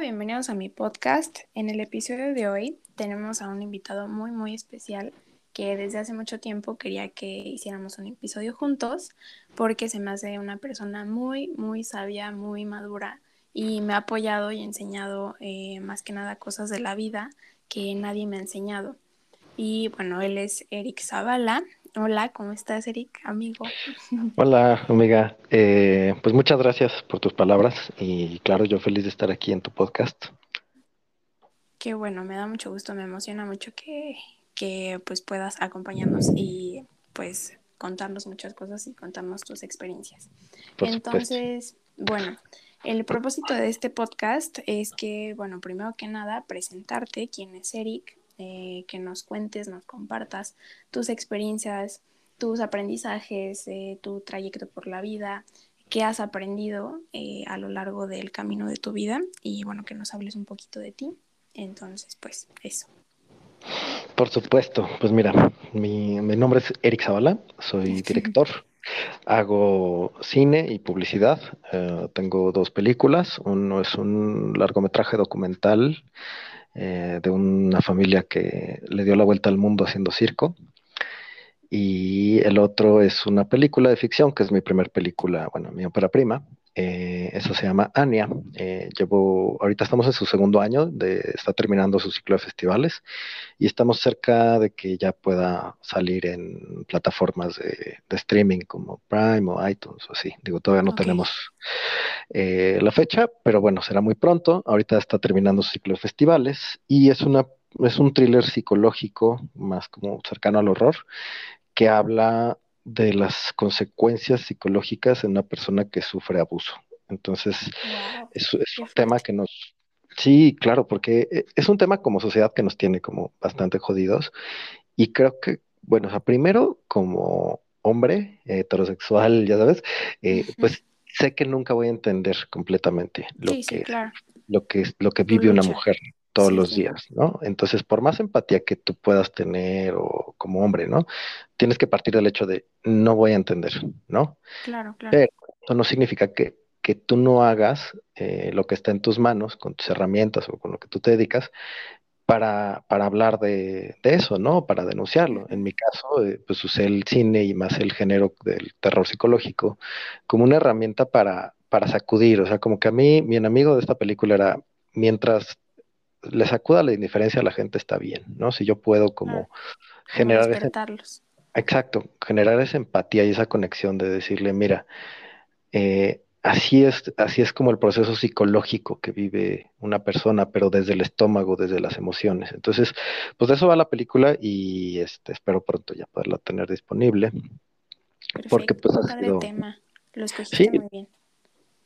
Bienvenidos a mi podcast. En el episodio de hoy tenemos a un invitado muy, muy especial que desde hace mucho tiempo quería que hiciéramos un episodio juntos porque se me hace una persona muy, muy sabia, muy madura y me ha apoyado y enseñado eh, más que nada cosas de la vida que nadie me ha enseñado. Y bueno, él es Eric Zavala. Hola, ¿cómo estás, Eric, amigo? Hola, amiga. Eh, pues muchas gracias por tus palabras y claro, yo feliz de estar aquí en tu podcast. Qué bueno, me da mucho gusto, me emociona mucho que, que pues puedas acompañarnos y pues contarnos muchas cosas y contarnos tus experiencias. Entonces, bueno, el propósito de este podcast es que, bueno, primero que nada, presentarte quién es Eric, eh, que nos cuentes, nos compartas tus experiencias, tus aprendizajes, eh, tu trayecto por la vida, qué has aprendido eh, a lo largo del camino de tu vida y bueno, que nos hables un poquito de ti. Entonces, pues eso. Por supuesto, pues mira, mi, mi nombre es Eric Zavala, soy director, hago cine y publicidad, tengo dos películas, uno es un largometraje documental eh, de una familia que le dio la vuelta al mundo haciendo circo. Y el otro es una película de ficción, que es mi primer película, bueno, mi ópera prima, eh, eso se llama Ania. Eh, llevo, ahorita estamos en su segundo año, de, está terminando su ciclo de festivales y estamos cerca de que ya pueda salir en plataformas de, streaming como Prime o iTunes o así. Digo, todavía no tenemos eh, la fecha, pero bueno, será muy pronto. Ahorita está terminando su ciclo de festivales y es una es un thriller psicológico más como cercano al horror que habla de las consecuencias psicológicas en una persona que sufre abuso. Entonces, es, un tema que nos... Sí, claro, porque eh, es un tema como sociedad que nos tiene como bastante jodidos. Y creo que, bueno, o sea, primero como hombre heterosexual, ya sabes, eh, pues sé que nunca voy a entender completamente lo que lo que lo que vive una mujer todos los días, ¿no? Entonces, por más empatía que tú puedas tener o como hombre, ¿no? Tienes que partir del hecho de no voy a entender, ¿no? Claro, claro. Pero eso no significa que, que tú no hagas eh, lo que está en tus manos, con tus herramientas o con lo que tú te dedicas, para, para hablar de, de, eso, ¿no? Para denunciarlo. En mi caso, eh, pues usé el cine y más el género del terror psicológico como una herramienta para, para sacudir. O sea, como que a mí, mi enemigo de esta película era, mientras le sacuda la indiferencia a la gente está bien, ¿no? Si yo puedo como generar ese, exacto, generar esa empatía y esa conexión de decirle, mira, eh, así es, así es como el proceso psicológico que vive una persona, pero desde el estómago, desde las emociones. Entonces, pues de eso va la película y este, espero pronto ya poderla tener disponible. porque pues ha sido... tema. Lo escogiste muy bien.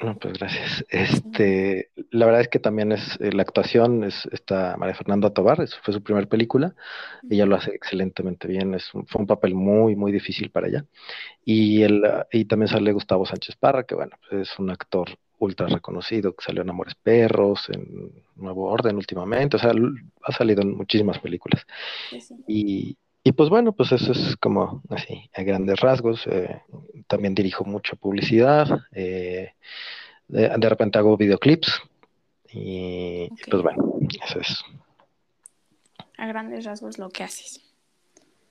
No, pues gracias. Este, la verdad es que también es eh, la actuación es está María Fernanda Tobar, fue su primera película. Ella lo hace excelentemente bien, es fue un papel muy muy difícil para ella. Y el y también sale Gustavo Sánchez Parra, que bueno, pues, es un actor ultra reconocido, que salió en Amores Perros, en Nuevo Orden últimamente, o sea, ha salido en muchísimas películas. Y, y pues bueno, pues eso es como así, a grandes rasgos. Eh, también dirijo mucha publicidad. Eh, de, repente hago videoclips. Y pues bueno, eso es. A grandes rasgos lo que haces.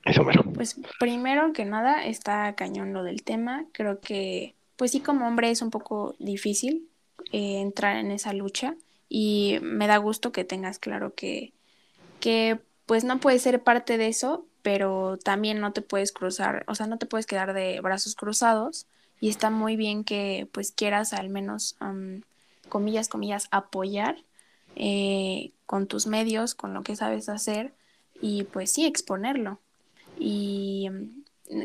Eso bueno. Pues primero que nada está cañón lo del tema. Creo que, pues sí, como hombre es un poco difícil eh, entrar en esa lucha. Y me da gusto que tengas claro que, que pues no puedes ser parte de eso, pero también no te puedes cruzar, o sea, no te puedes quedar de brazos cruzados y está muy bien que pues quieras al menos, comillas, comillas, apoyar eh, con tus medios, con lo que sabes hacer y pues sí, exponerlo. Y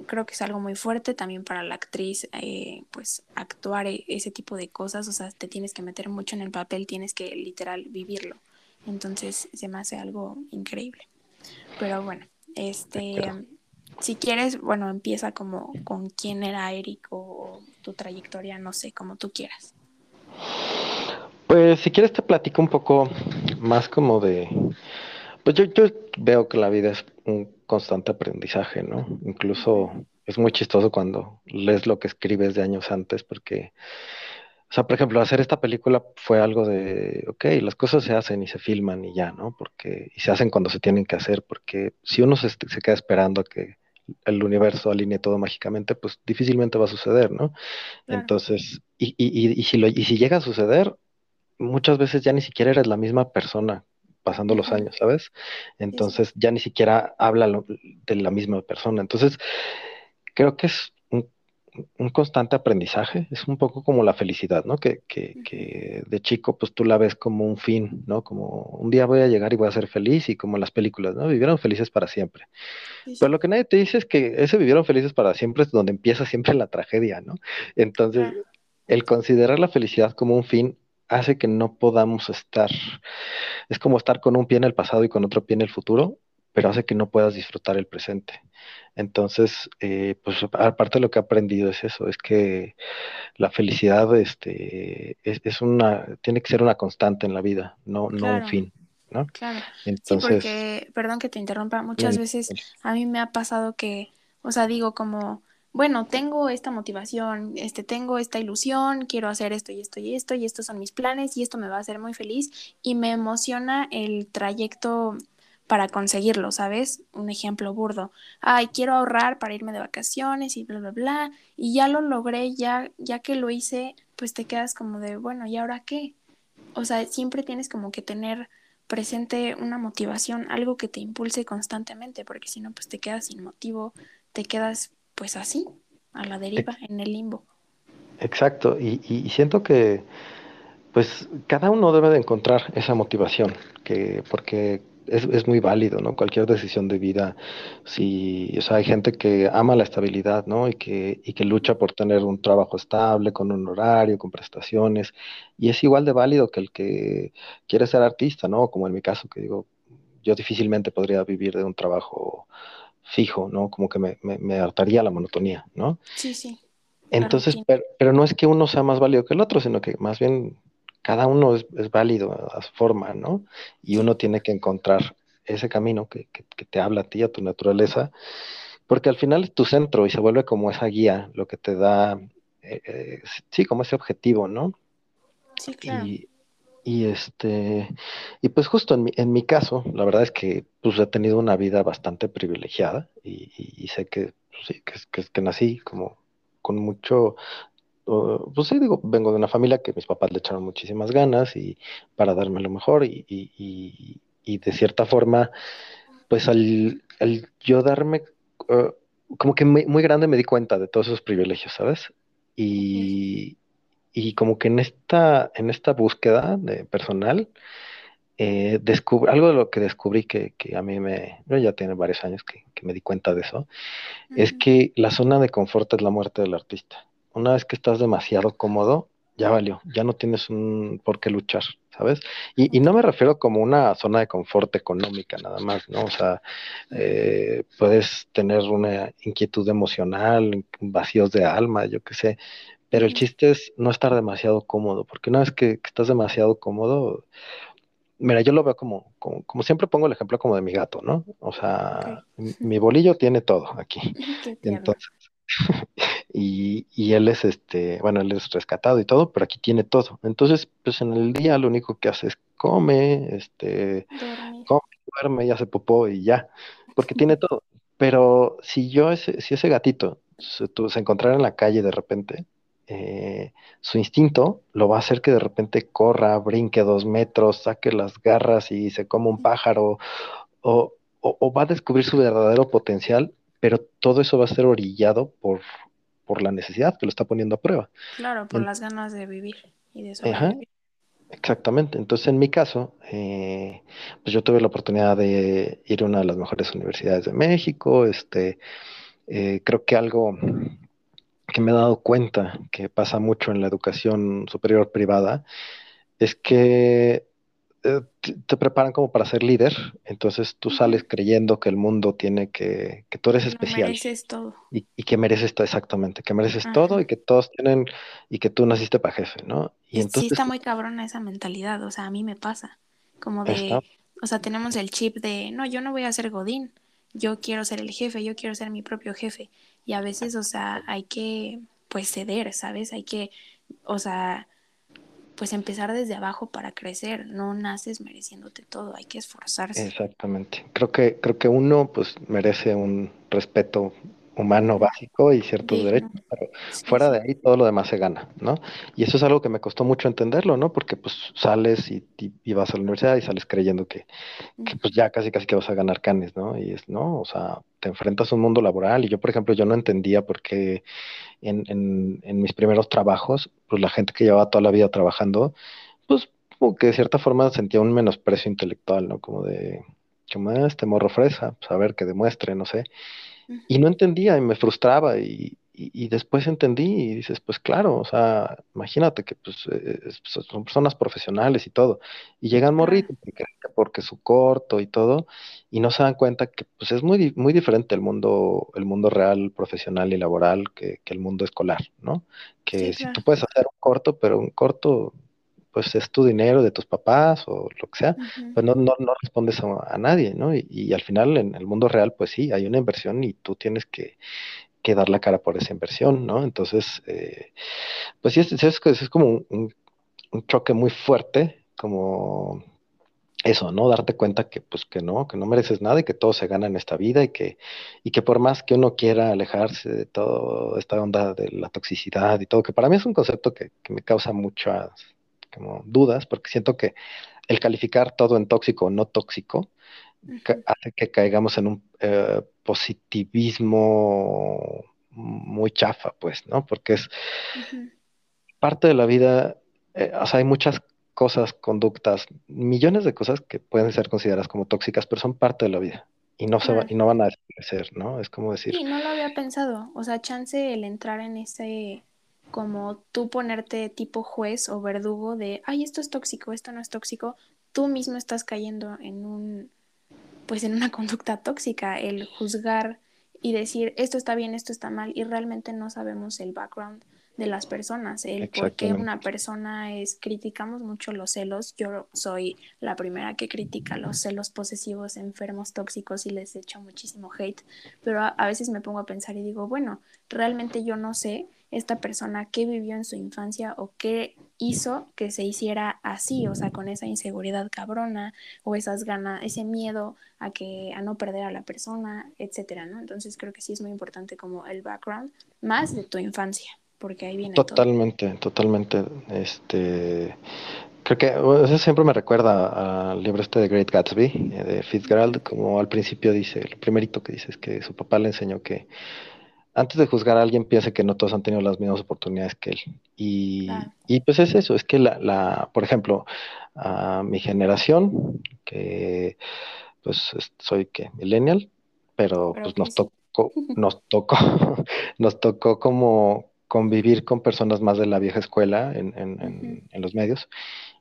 creo que es algo muy fuerte también para la actriz, eh, pues actuar e-, ese tipo de cosas, o sea, te tienes que meter mucho en el papel, tienes que literal vivirlo. Entonces se me hace algo increíble. Pero bueno, este, si quieres, bueno, empieza como con quién era Eric o tu trayectoria, no sé, como tú quieras. Pues si quieres te platico un poco más como de, pues yo, yo veo que la vida es un constante aprendizaje, ¿no? Incluso es muy chistoso cuando lees lo que escribes de años antes porque O sea, por ejemplo, hacer esta película fue algo de, ok, las cosas se hacen y se filman y ya, ¿no? Porque, y se hacen cuando se tienen que hacer, porque si uno se, se queda esperando a que el universo alinee todo mágicamente, pues difícilmente va a suceder, ¿no? Claro, Entonces, y, y, y, y si lo, y si llega a suceder, muchas veces ya ni siquiera eres la misma persona pasando los años, ¿sabes? Entonces ya ni siquiera habla lo- de la misma persona. Entonces, creo que es un, constante aprendizaje, es un poco como la felicidad, ¿no? Que, que, que de chico, pues tú la ves como un fin, ¿no? Como un día voy a llegar y voy a ser feliz y como en las películas, ¿no? Vivieron felices para siempre. sí, Pero lo que nadie te dice es que ese vivieron felices para siempre es donde empieza siempre la tragedia, ¿no? Entonces, claro, el considerar la felicidad como un fin hace que no podamos estar, es como estar con un pie en el pasado y con otro pie en el futuro, pero hace que no puedas disfrutar el presente. Entonces, eh, pues aparte de lo que he aprendido es eso, es que la felicidad este, es, es una, tiene que ser una constante en la vida, no, no un fin, ¿no? Claro, sí, porque, perdón que te interrumpa, muchas veces a mí me ha pasado que, o sea, digo como, bueno, tengo esta motivación, este, tengo esta ilusión, quiero hacer esto y esto y esto, y estos son mis planes y esto me va a hacer muy feliz y me emociona el trayecto para conseguirlo, ¿sabes? Un ejemplo burdo. Ay, quiero ahorrar para irme de vacaciones y bla, bla, bla, y ya lo logré, ya, ya que lo hice, pues te quedas como de, bueno, ¿y ahora qué? O sea, siempre tienes como que tener presente una motivación, algo que te impulse constantemente, porque si no, pues te quedas sin motivo, te quedas pues así, a la deriva, en el limbo. exacto, y, y- y siento que Pues cada uno debe de encontrar esa motivación, que, porque es, es muy válido, ¿no? Cualquier decisión de vida, si, o sea, hay gente que ama la estabilidad, ¿no? Y que, y que lucha por tener un trabajo estable, con un horario, con prestaciones, y es igual de válido que el que quiere ser artista, ¿no? Como en mi caso, que digo, yo difícilmente podría vivir de un trabajo fijo, ¿no? Como que me, me, me hartaría la monotonía, ¿no? Sí, sí, Entonces, pero, pero no es que uno sea más válido que el otro, sino que más bien cada uno es, es válido a su forma, ¿no? Y uno tiene que encontrar ese camino que, que, que te habla a ti, a tu naturaleza, porque al final es tu centro y se vuelve como esa guía, lo que te da, eh, eh, sí, como ese objetivo, ¿no? sí, claro. Y, y este, y pues justo en mi, en mi caso, la verdad es que pues he tenido una vida bastante privilegiada y, y- y sé que, pues, sí, que, que, que nací como con mucho pues sí, digo, vengo de una familia que mis papás le echaron muchísimas ganas y para darme lo mejor y, y, y, y de cierta forma, pues al, al yo darme, uh, como que muy, muy grande me di cuenta de todos esos privilegios, ¿sabes? Y, y como que en esta, en esta búsqueda de personal, eh, algo de lo que descubrí que, que a mí me, no, ya tiene varios años que, que me di cuenta de eso, es que la zona de confort es la muerte del artista. Una vez que estás demasiado cómodo, ya valió, ya no tienes un por qué luchar, ¿sabes? Y, no me refiero como una zona de confort económica nada más, ¿no? O sea, eh, puedes tener una inquietud emocional, vacíos de alma, yo qué sé, pero el chiste es no estar demasiado cómodo, porque una vez que, que estás demasiado cómodo, Mira, yo lo veo como, como, como siempre pongo el ejemplo como de mi gato, ¿no? O sea, mi bolillo tiene todo aquí. Entonces, y, y él es este, bueno, él es rescatado y todo, pero aquí tiene todo. Entonces, pues en el día lo único que hace es come, este, come, duerme y hace popó y ya, porque tiene todo. Pero si yo, ese, si ese gatito se, tu- se encontrara en la calle de repente, eh, su instinto lo va a hacer que de repente corra, brinque dos metros, saque las garras y se coma un pájaro, o, o- o va a descubrir su verdadero potencial, pero todo eso va a ser orillado por, por la necesidad que lo está poniendo a prueba. Claro, por En- las ganas de vivir y de sobrevivir. exactamente. Entonces, en mi caso, eh, pues yo tuve la oportunidad de ir a una de las mejores universidades de México. Este, eh, creo que algo que me he dado cuenta que pasa mucho en la educación superior privada es que te, te preparan como para ser líder, entonces tú sales creyendo que el mundo tiene que, que tú eres especial mereces todo. y, y que mereces todo exactamente, que mereces todo y que todos tienen y que tú naciste para jefe, ¿no? Y Es- sí entonces está muy cabrona esa mentalidad, o sea, a mí me pasa, como está, de, o sea, tenemos el chip de, no, yo no voy a ser Godín, yo quiero ser el jefe, yo quiero ser mi propio jefe, y a veces, o sea, hay que, pues, ceder, ¿sabes? Hay que, o sea, pues empezar desde abajo para crecer, no naces mereciéndote todo, hay que esforzarse. Exactamente. Creo que, creo que uno pues merece un respeto humano básico y ciertos derechos, pero fuera de ahí todo lo demás se gana, ¿no? Y eso es algo que me costó mucho entenderlo, ¿no? Porque pues sales y, vas a la universidad y sales creyendo que, pues ya casi casi que vas a ganar canes, ¿no? Y es, ¿no? O sea, te enfrentas a un mundo laboral y yo, por ejemplo, yo no entendía por qué en, en, en mis primeros trabajos, pues la gente que llevaba toda la vida trabajando, pues como que de cierta forma sentía un menosprecio intelectual, ¿no? Como de, como este morro fresa, pues a ver, que demuestre, no sé. Y no entendía y me frustraba y, y, después entendí y dices, pues claro, o sea, imagínate que pues, eh, pues son personas profesionales y todo, y llegan morritos porque, su corto y todo, y no se dan cuenta que pues es muy, muy diferente el mundo, el mundo real, profesional y laboral que, que el mundo escolar, ¿no? Que si tú puedes hacer un corto, pero un corto pues es tu dinero de tus papás o lo que sea, pues no, no, no respondes a, nadie, ¿no? Y, al final en el mundo real, pues sí, hay una inversión y tú tienes que, dar la cara por esa inversión, ¿no? Entonces, eh, pues sí, es, es, como un, choque muy fuerte, como eso, ¿no? Darte cuenta que pues que no, que no mereces nada y que todo se gana en esta vida y que, y que por más que uno quiera alejarse de toda esta onda de la toxicidad y todo, que para mí es un concepto que, que me causa muchas como dudas, porque siento que el calificar todo en tóxico o no tóxico hace que caigamos en un eh, positivismo muy chafa, pues, ¿no? Porque es parte de la vida, eh, o sea, hay muchas cosas, conductas, millones de cosas que pueden ser consideradas como tóxicas, pero son parte de la vida y no, se y no van a desaparecer, ¿no? Es como decir... Sí, no lo había pensado, o sea, chance el entrar en ese como tú ponerte tipo juez o verdugo de, ay, esto es tóxico, esto no es tóxico, tú mismo estás cayendo en un, pues en una conducta tóxica, el juzgar y decir, esto está bien, esto está mal, y realmente no sabemos el background de las personas, el por qué una persona es, criticamos mucho los celos, yo soy la primera que critica los celos posesivos, enfermos, tóxicos y les echo muchísimo hate, pero a veces me pongo a pensar y digo, bueno, realmente yo no sé esta persona qué vivió en su infancia o qué hizo que se hiciera así, o sea, con esa inseguridad cabrona o esas ganas, ese miedo a que a no perder a la persona, etcétera, ¿no? Entonces creo que sí es muy importante como el background más de tu infancia, porque ahí viene totalmente, totalmente, este creo que eso siempre me recuerda al libro este de Great Gatsby eh, de Fitzgerald, como al principio dice, el primerito que dice es que su papá le enseñó que antes de juzgar a alguien, piensa que no todos han tenido las mismas oportunidades que él. Y, pues es eso, es que la, por ejemplo, a mi generación, que pues soy que millennial, pero, pues nos tocó, nos tocó, nos tocó como convivir con personas más de la vieja escuela en, en, los medios.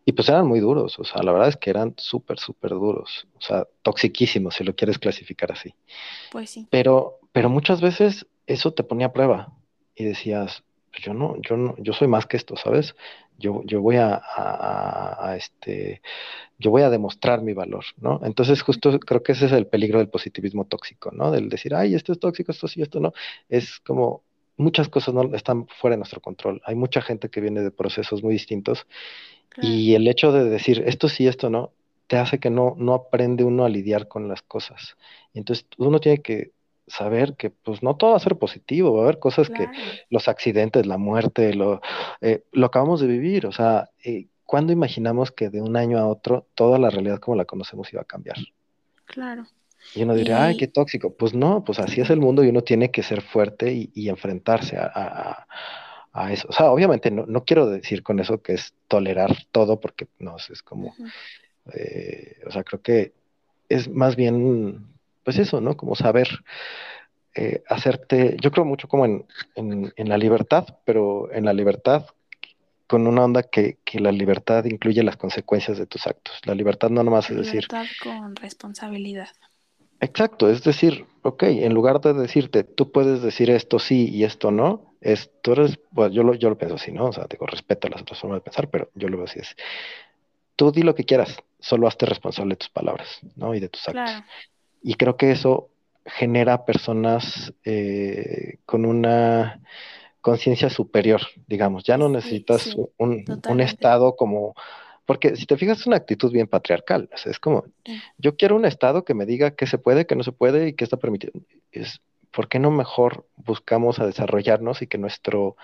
Y pues eran muy duros, o sea, la verdad es que eran súper, súper duros, o sea, toxiquísimos, si lo quieres clasificar así. Pues sí. Pero, pero muchas veces eso te ponía a prueba y decías, pues yo no, yo no, yo soy más que esto, ¿sabes? Yo, yo voy a, a, este, yo voy a demostrar mi valor, ¿no? Entonces, justo creo que ese es el peligro del positivismo tóxico, ¿no? Del decir, ay, esto es tóxico, esto sí, esto no. Es como muchas cosas no están fuera de nuestro control. Hay mucha gente que viene de procesos muy distintos y el hecho de decir esto sí, esto no, te hace que no, no aprende uno a lidiar con las cosas. Y entonces uno tiene que saber que pues no todo va a ser positivo, va a haber cosas que los accidentes, la muerte, lo, eh, lo acabamos de vivir, o sea, eh, ¿cuándo imaginamos que de un año a otro toda la realidad como la conocemos iba a cambiar? Claro. Y uno diría, ay, qué tóxico. Pues no, pues así es el mundo y uno tiene que ser fuerte y, enfrentarse a, eso. O sea, obviamente no, no, quiero decir con eso que es tolerar todo, porque no, es como, eh, o sea, creo que es más bien pues eso, ¿no? Como saber eh, hacerte, yo creo mucho como en, la libertad, pero en la libertad con una onda que, la libertad incluye las consecuencias de tus actos. La libertad no nomás es decir... Libertad con responsabilidad. Exacto, es decir, ok, en lugar de decirte, tú puedes decir esto sí y esto no, es, tú eres, bueno, yo lo, yo lo pienso así, ¿no? O sea, digo, respeto a las otras formas de pensar, pero yo lo veo así, es, tú di lo que quieras, solo hazte responsable de tus palabras, ¿no? Y de tus actos. Claro. Y creo que eso genera personas eh, con una conciencia superior, digamos. Ya no necesitas sí, un, estado como, porque si te fijas es una actitud bien patriarcal, o sea, es como, yo quiero un estado que me diga qué se puede, qué no se puede y qué está permitido. Es, ¿por qué no mejor buscamos a desarrollarnos y que nuestro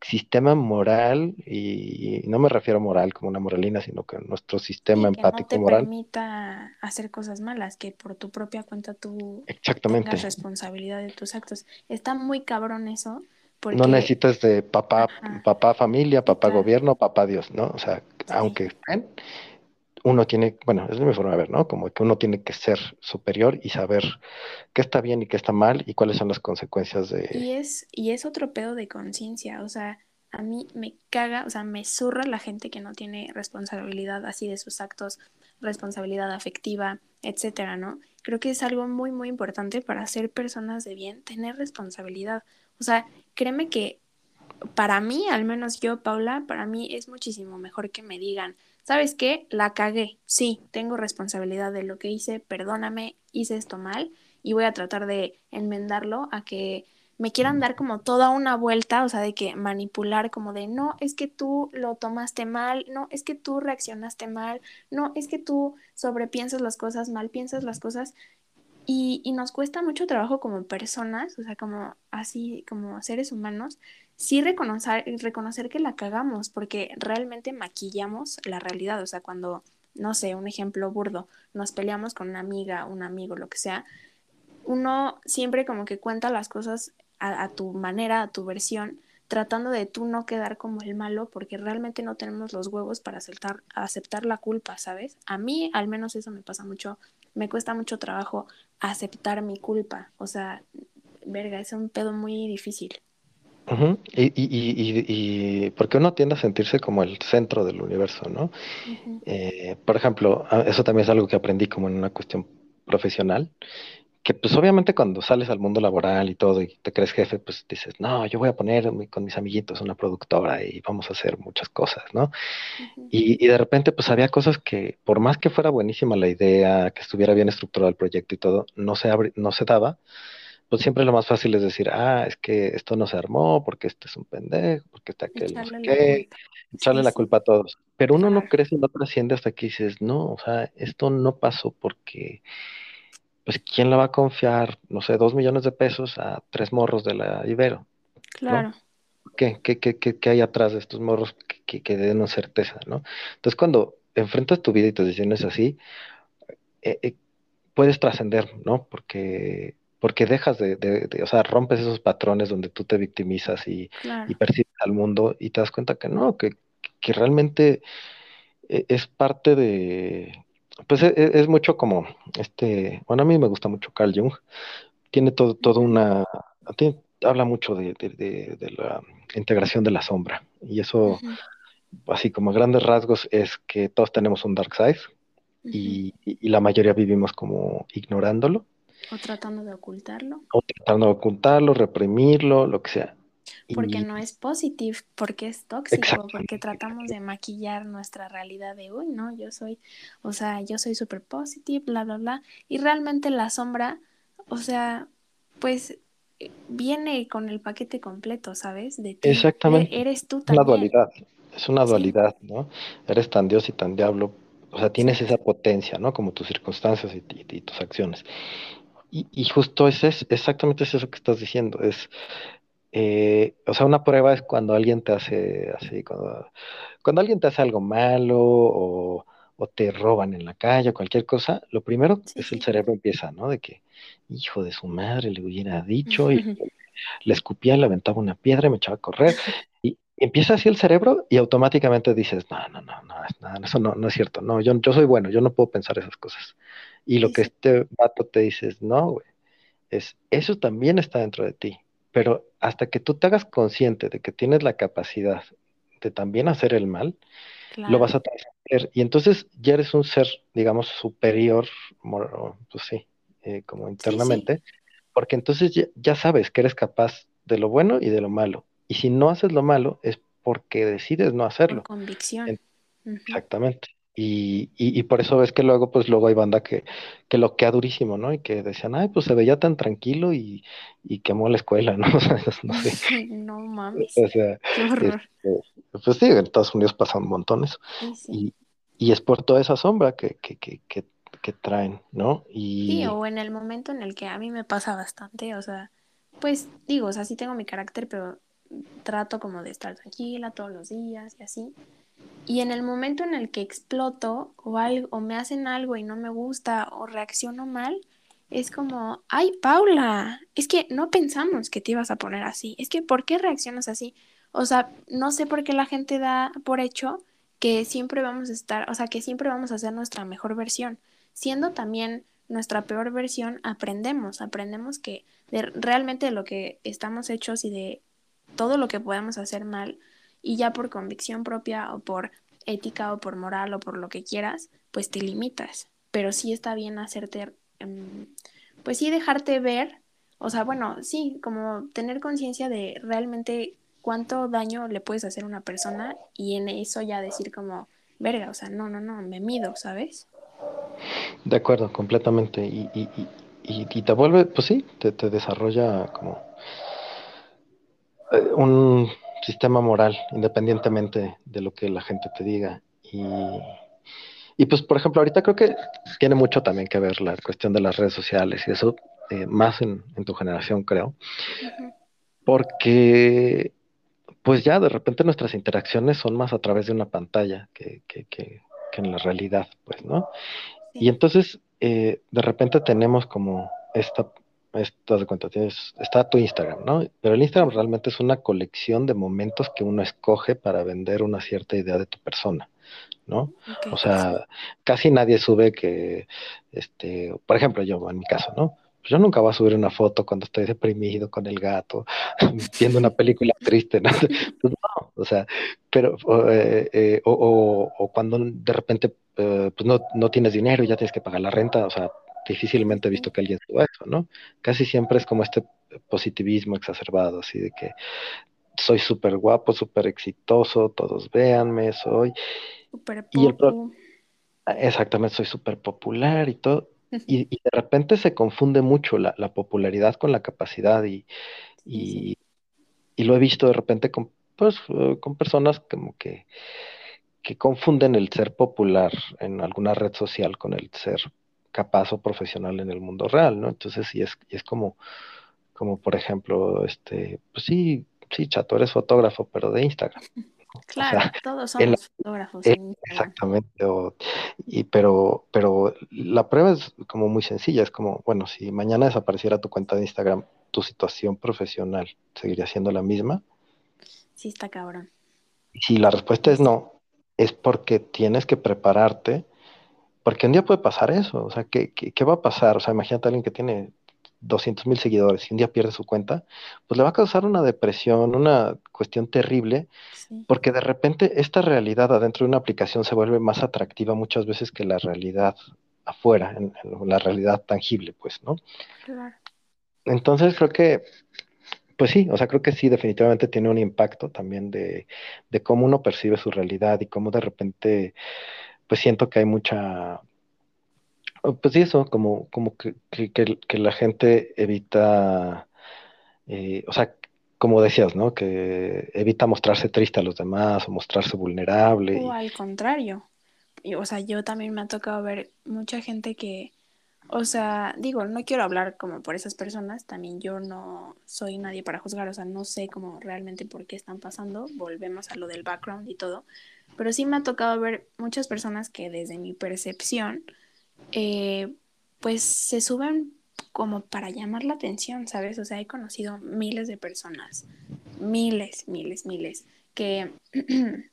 sistema moral, y no me refiero a moral como una moralina, sino que nuestro sistema que no empático te moral, permita hacer cosas malas, que por tu propia cuenta tú tengas exactamente. responsabilidad de tus actos. Está muy cabrón eso, No necesitas de papá, ajá, papá familia, papá gobierno, papá Dios, ¿no? O sea, sí. aunque estén, uno tiene, bueno, es mi forma de ver, ¿no? Como que uno tiene que ser superior y saber qué está bien y qué está mal y cuáles son las consecuencias de... Y es, y es otro pedo de conciencia, o sea, a mí me caga, o sea, me zurra la gente que no tiene responsabilidad así de sus actos, responsabilidad afectiva, etcétera, ¿no? Creo que es algo muy, muy importante para ser personas de bien, tener responsabilidad. O sea, créeme que para mí, al menos yo, Paula, para mí es muchísimo mejor que me digan, ¿sabes qué? La cagué. Sí, tengo responsabilidad de lo que hice, perdóname, hice esto mal y voy a tratar de enmendarlo a que me quieran dar como toda una vuelta, o sea, de que manipular como de, no, es que tú lo tomaste mal, no, es que tú reaccionaste mal, no, es que tú sobrepiensas las cosas mal, piensas las cosas y, y nos cuesta mucho trabajo como personas, o sea, como así, como seres humanos, sí reconocer, reconocer que la cagamos, porque realmente maquillamos la realidad, o sea, cuando, no sé, un ejemplo burdo, nos peleamos con una amiga, un amigo, lo que sea, uno siempre como que cuenta las cosas a, a tu manera, a tu versión, tratando de tú no quedar como el malo, porque realmente no tenemos los huevos para aceptar, aceptar la culpa, ¿sabes? A mí al menos eso me pasa mucho, me cuesta mucho trabajo aceptar mi culpa, o sea, verga, es un pedo muy difícil. Y, y, y, y, y porque uno tiende a sentirse como el centro del universo, ¿no? Eh, por ejemplo, a- eso también es algo que aprendí como en una cuestión profesional, que pues obviamente cuando sales al mundo laboral y todo y te crees jefe, pues dices, no, yo voy a poner con mis amiguitos una productora y vamos a hacer muchas cosas, ¿no? Y, y de repente pues había cosas que por más que fuera buenísima la idea, que estuviera bien estructurado el proyecto y todo, no se, abri- no se daba, pues siempre lo más fácil es decir, ah, es que esto no se armó porque este es un pendejo, porque está aquel no sé Echarle la qué, culpa. echarle Sí, la sí, culpa a todos. Pero uno no crece no trasciende hasta que dices, no, o sea, esto no pasó porque pues ¿quién le va a confiar, no sé, dos millones de pesos a tres morros de la Ibero, claro, ¿Qué, qué, qué, qué, qué hay atrás de estos morros que, que, que den una certeza, ¿no? Entonces, cuando enfrentas tu vida y tus decisiones así, eh, eh, puedes trascender, ¿no? Porque, porque dejas de, de- de- o sea, rompes esos patrones donde tú te victimizas y, y claro. percibes al mundo y te das cuenta que no, que, que realmente e- es parte de, pues e- e- es, mucho como, este, bueno, a mí me gusta mucho Carl Jung, tiene todo, todo una, tiene- habla mucho de, de- de- de la integración de la sombra. Y eso, así como a grandes rasgos, es que todos tenemos un dark side y, y la mayoría vivimos como ignorándolo O tratando de ocultarlo. o tratando de ocultarlo, reprimirlo, lo que sea. porque Y no es positive, porque es tóxico, porque tratamos de maquillar nuestra realidad de, uy, no, yo soy, o sea, yo soy súper positive, bla, bla, bla, y realmente la sombra, o sea, pues eh, viene con el paquete completo, ¿sabes? De ti, exactamente. eres tú Una también, dualidad, es una sí, dualidad, ¿no? Eres tan Dios y tan diablo, o sea, tienes esa potencia, ¿no? Como tus circunstancias y, y- y tus acciones. Y, y justo ese es exactamente es eso que estás diciendo. Es, eh, o sea, una prueba es cuando alguien te hace así, cuando, cuando alguien te hace algo malo o, o te roban en la calle o cualquier cosa, lo primero sí, es el cerebro empieza, ¿no? De que, hijo de su madre, le hubiera dicho y le escupía, le aventaba una piedra y me echaba a correr. Y empieza así el cerebro y automáticamente dices, no, no, no, no, no, eso no, no es cierto, no, yo, yo soy bueno, yo no puedo pensar esas cosas. Y lo que este vato te dice es, no, güey, es, eso también está dentro de ti, pero hasta que tú te hagas consciente de que tienes la capacidad de también hacer el mal, lo vas a trascender y entonces ya eres un ser, digamos, superior, pues sí, eh, como sí, sí, internamente, porque entonces ya, ya sabes que eres capaz de lo bueno y de lo malo. Y si no haces lo malo es porque decides no por hacerlo. convicción. Exactamente. Y, y, por eso ves que luego, pues luego hay banda que, que lo queda durísimo, ¿no? Y que decían, ay, pues se veía tan tranquilo y, y quemó la escuela, ¿no? O sea, no sé. No mames. O sea, Qué horror. este, pues sí, en Estados Unidos pasan montones. Sí, sí. Y, y es por toda esa sombra que, que, que, que, que traen, ¿no? Y Sí, o en el momento en el que a mí me pasa bastante, o sea, pues digo, o sea, sí tengo mi carácter, pero trato como de estar tranquila todos los días y así. Y en el momento en el que exploto o algo, o me hacen algo y no me gusta o reacciono mal, es como, ay, Paula, es que no pensamos que te ibas a poner así. Es que, ¿por qué reaccionas así? O sea, no sé por qué la gente da por hecho que siempre vamos a estar, o sea, que siempre vamos a ser nuestra mejor versión. Siendo también nuestra peor versión, aprendemos, aprendemos que de, realmente de lo que estamos hechos y de todo lo que podemos hacer mal, y ya por convicción propia o por ética o por moral o por lo que quieras, pues te limitas. Pero sí está bien hacerte, em, pues sí dejarte ver, o sea, bueno, sí, como tener conciencia de realmente cuánto daño le puedes hacer a una persona y en eso ya decir como, verga, o sea, no, no, no, me mido, ¿sabes? de acuerdo, completamente. Y, y, y, y- te vuelve, pues sí, te, te desarrolla como eh, un sistema moral, independientemente de lo que la gente te diga. Y, y pues, por ejemplo, ahorita creo que tiene mucho también que ver la cuestión de las redes sociales y eso, eh, más en, en tu generación, creo, porque pues ya de repente nuestras interacciones son más a través de una pantalla que, que, que, que en la realidad, pues, ¿no? Y entonces, eh, de repente tenemos como esta, esta de cuenta, tienes, está tu Instagram, ¿no? Pero el Instagram realmente es una colección de momentos que uno escoge para vender una cierta idea de tu persona, ¿no? O sí. sea, casi nadie sube que, este, por ejemplo, yo en mi caso, ¿no? Pues yo nunca voy a subir una foto cuando estoy deprimido con el gato, viendo una película triste, ¿no? Pues no, o sea, pero, o, eh, eh, o, o- o cuando de repente eh, pues no, no tienes dinero y ya tienes que pagar la renta, o sea, difícilmente he visto que alguien suba eso, ¿no? Casi siempre es como este positivismo exacerbado, así de que soy súper guapo, súper exitoso, todos véanme, soy, Super y el pro popu. exactamente, soy súper popular y todo, y, y de repente se confunde mucho la, la popularidad con la capacidad y, y, y lo he visto de repente con, pues, con personas como que que confunden el ser popular en alguna red social con el ser capaz o profesional en el mundo real, ¿no? Entonces, sí es, y es como, como por ejemplo, este, pues sí, sí, Chato, eres fotógrafo, pero de Instagram. O sea, Claro, todos somos fotógrafos en exactamente, o- y, pero, pero la prueba es como muy sencilla, es como, bueno, si mañana desapareciera tu cuenta de Instagram, tu situación profesional seguiría siendo la misma. Sí, está cabrón. Y si la respuesta es no, es porque tienes que prepararte Porque un día puede pasar eso, o sea, ¿qué, qué, qué va a pasar? O sea, imagínate a alguien que tiene 200 mil seguidores y un día pierde su cuenta, pues le va a causar una depresión, una cuestión terrible, Sí, porque de repente esta realidad adentro de una aplicación se vuelve más atractiva muchas veces que la realidad afuera, en, en la realidad tangible, pues, ¿no? claro. Entonces creo que, pues sí, o sea, creo que sí, definitivamente tiene un impacto también de, de cómo uno percibe su realidad y cómo de repente, pues siento que hay mucha Oh, Pues eso, como, como que, que, la gente evita, eh, o sea, como decías, ¿no? Que evita mostrarse triste a los demás o mostrarse vulnerable. O Y, al contrario. O sea, yo también me ha tocado ver mucha gente que, o sea, digo, no quiero hablar como por esas personas, también yo no soy nadie para juzgar, o sea, no sé cómo realmente por qué están pasando, volvemos a lo del background y todo, pero sí me ha tocado ver muchas personas que desde mi percepción, eh, pues se suben como para llamar la atención, ¿sabes? O sea, he conocido miles de personas, miles, miles, miles, que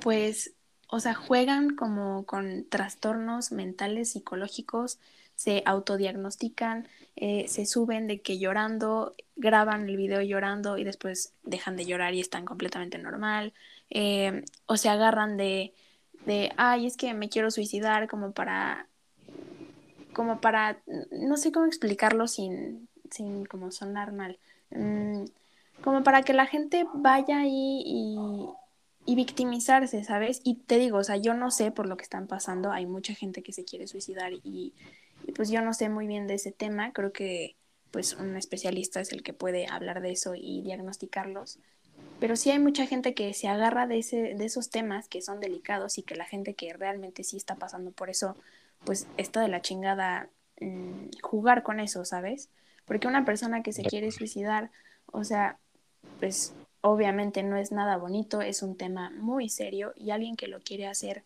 pues, o sea, juegan como con trastornos mentales, psicológicos, se autodiagnostican, eh, se suben de que llorando, graban el video llorando y después dejan de llorar y están completamente normal, eh, o se agarran de, de, ay, es que me quiero suicidar como para, como para, no sé cómo explicarlo sin, sin como sonar mal, mm, como para que la gente vaya ahí y, y victimizarse, ¿sabes? Y te digo, o sea, yo no sé por lo que están pasando, hay mucha gente que se quiere suicidar y, y, pues yo no sé muy bien de ese tema, creo que pues un especialista es el que puede hablar de eso y diagnosticarlos, pero sí hay mucha gente que se agarra de, ese, de esos temas que son delicados y que la gente que realmente sí está pasando por eso, pues está de la chingada mmm, jugar con eso, ¿sabes? Porque una persona que se quiere suicidar, o sea, pues obviamente no es nada bonito, es un tema muy serio y alguien que lo quiere hacer,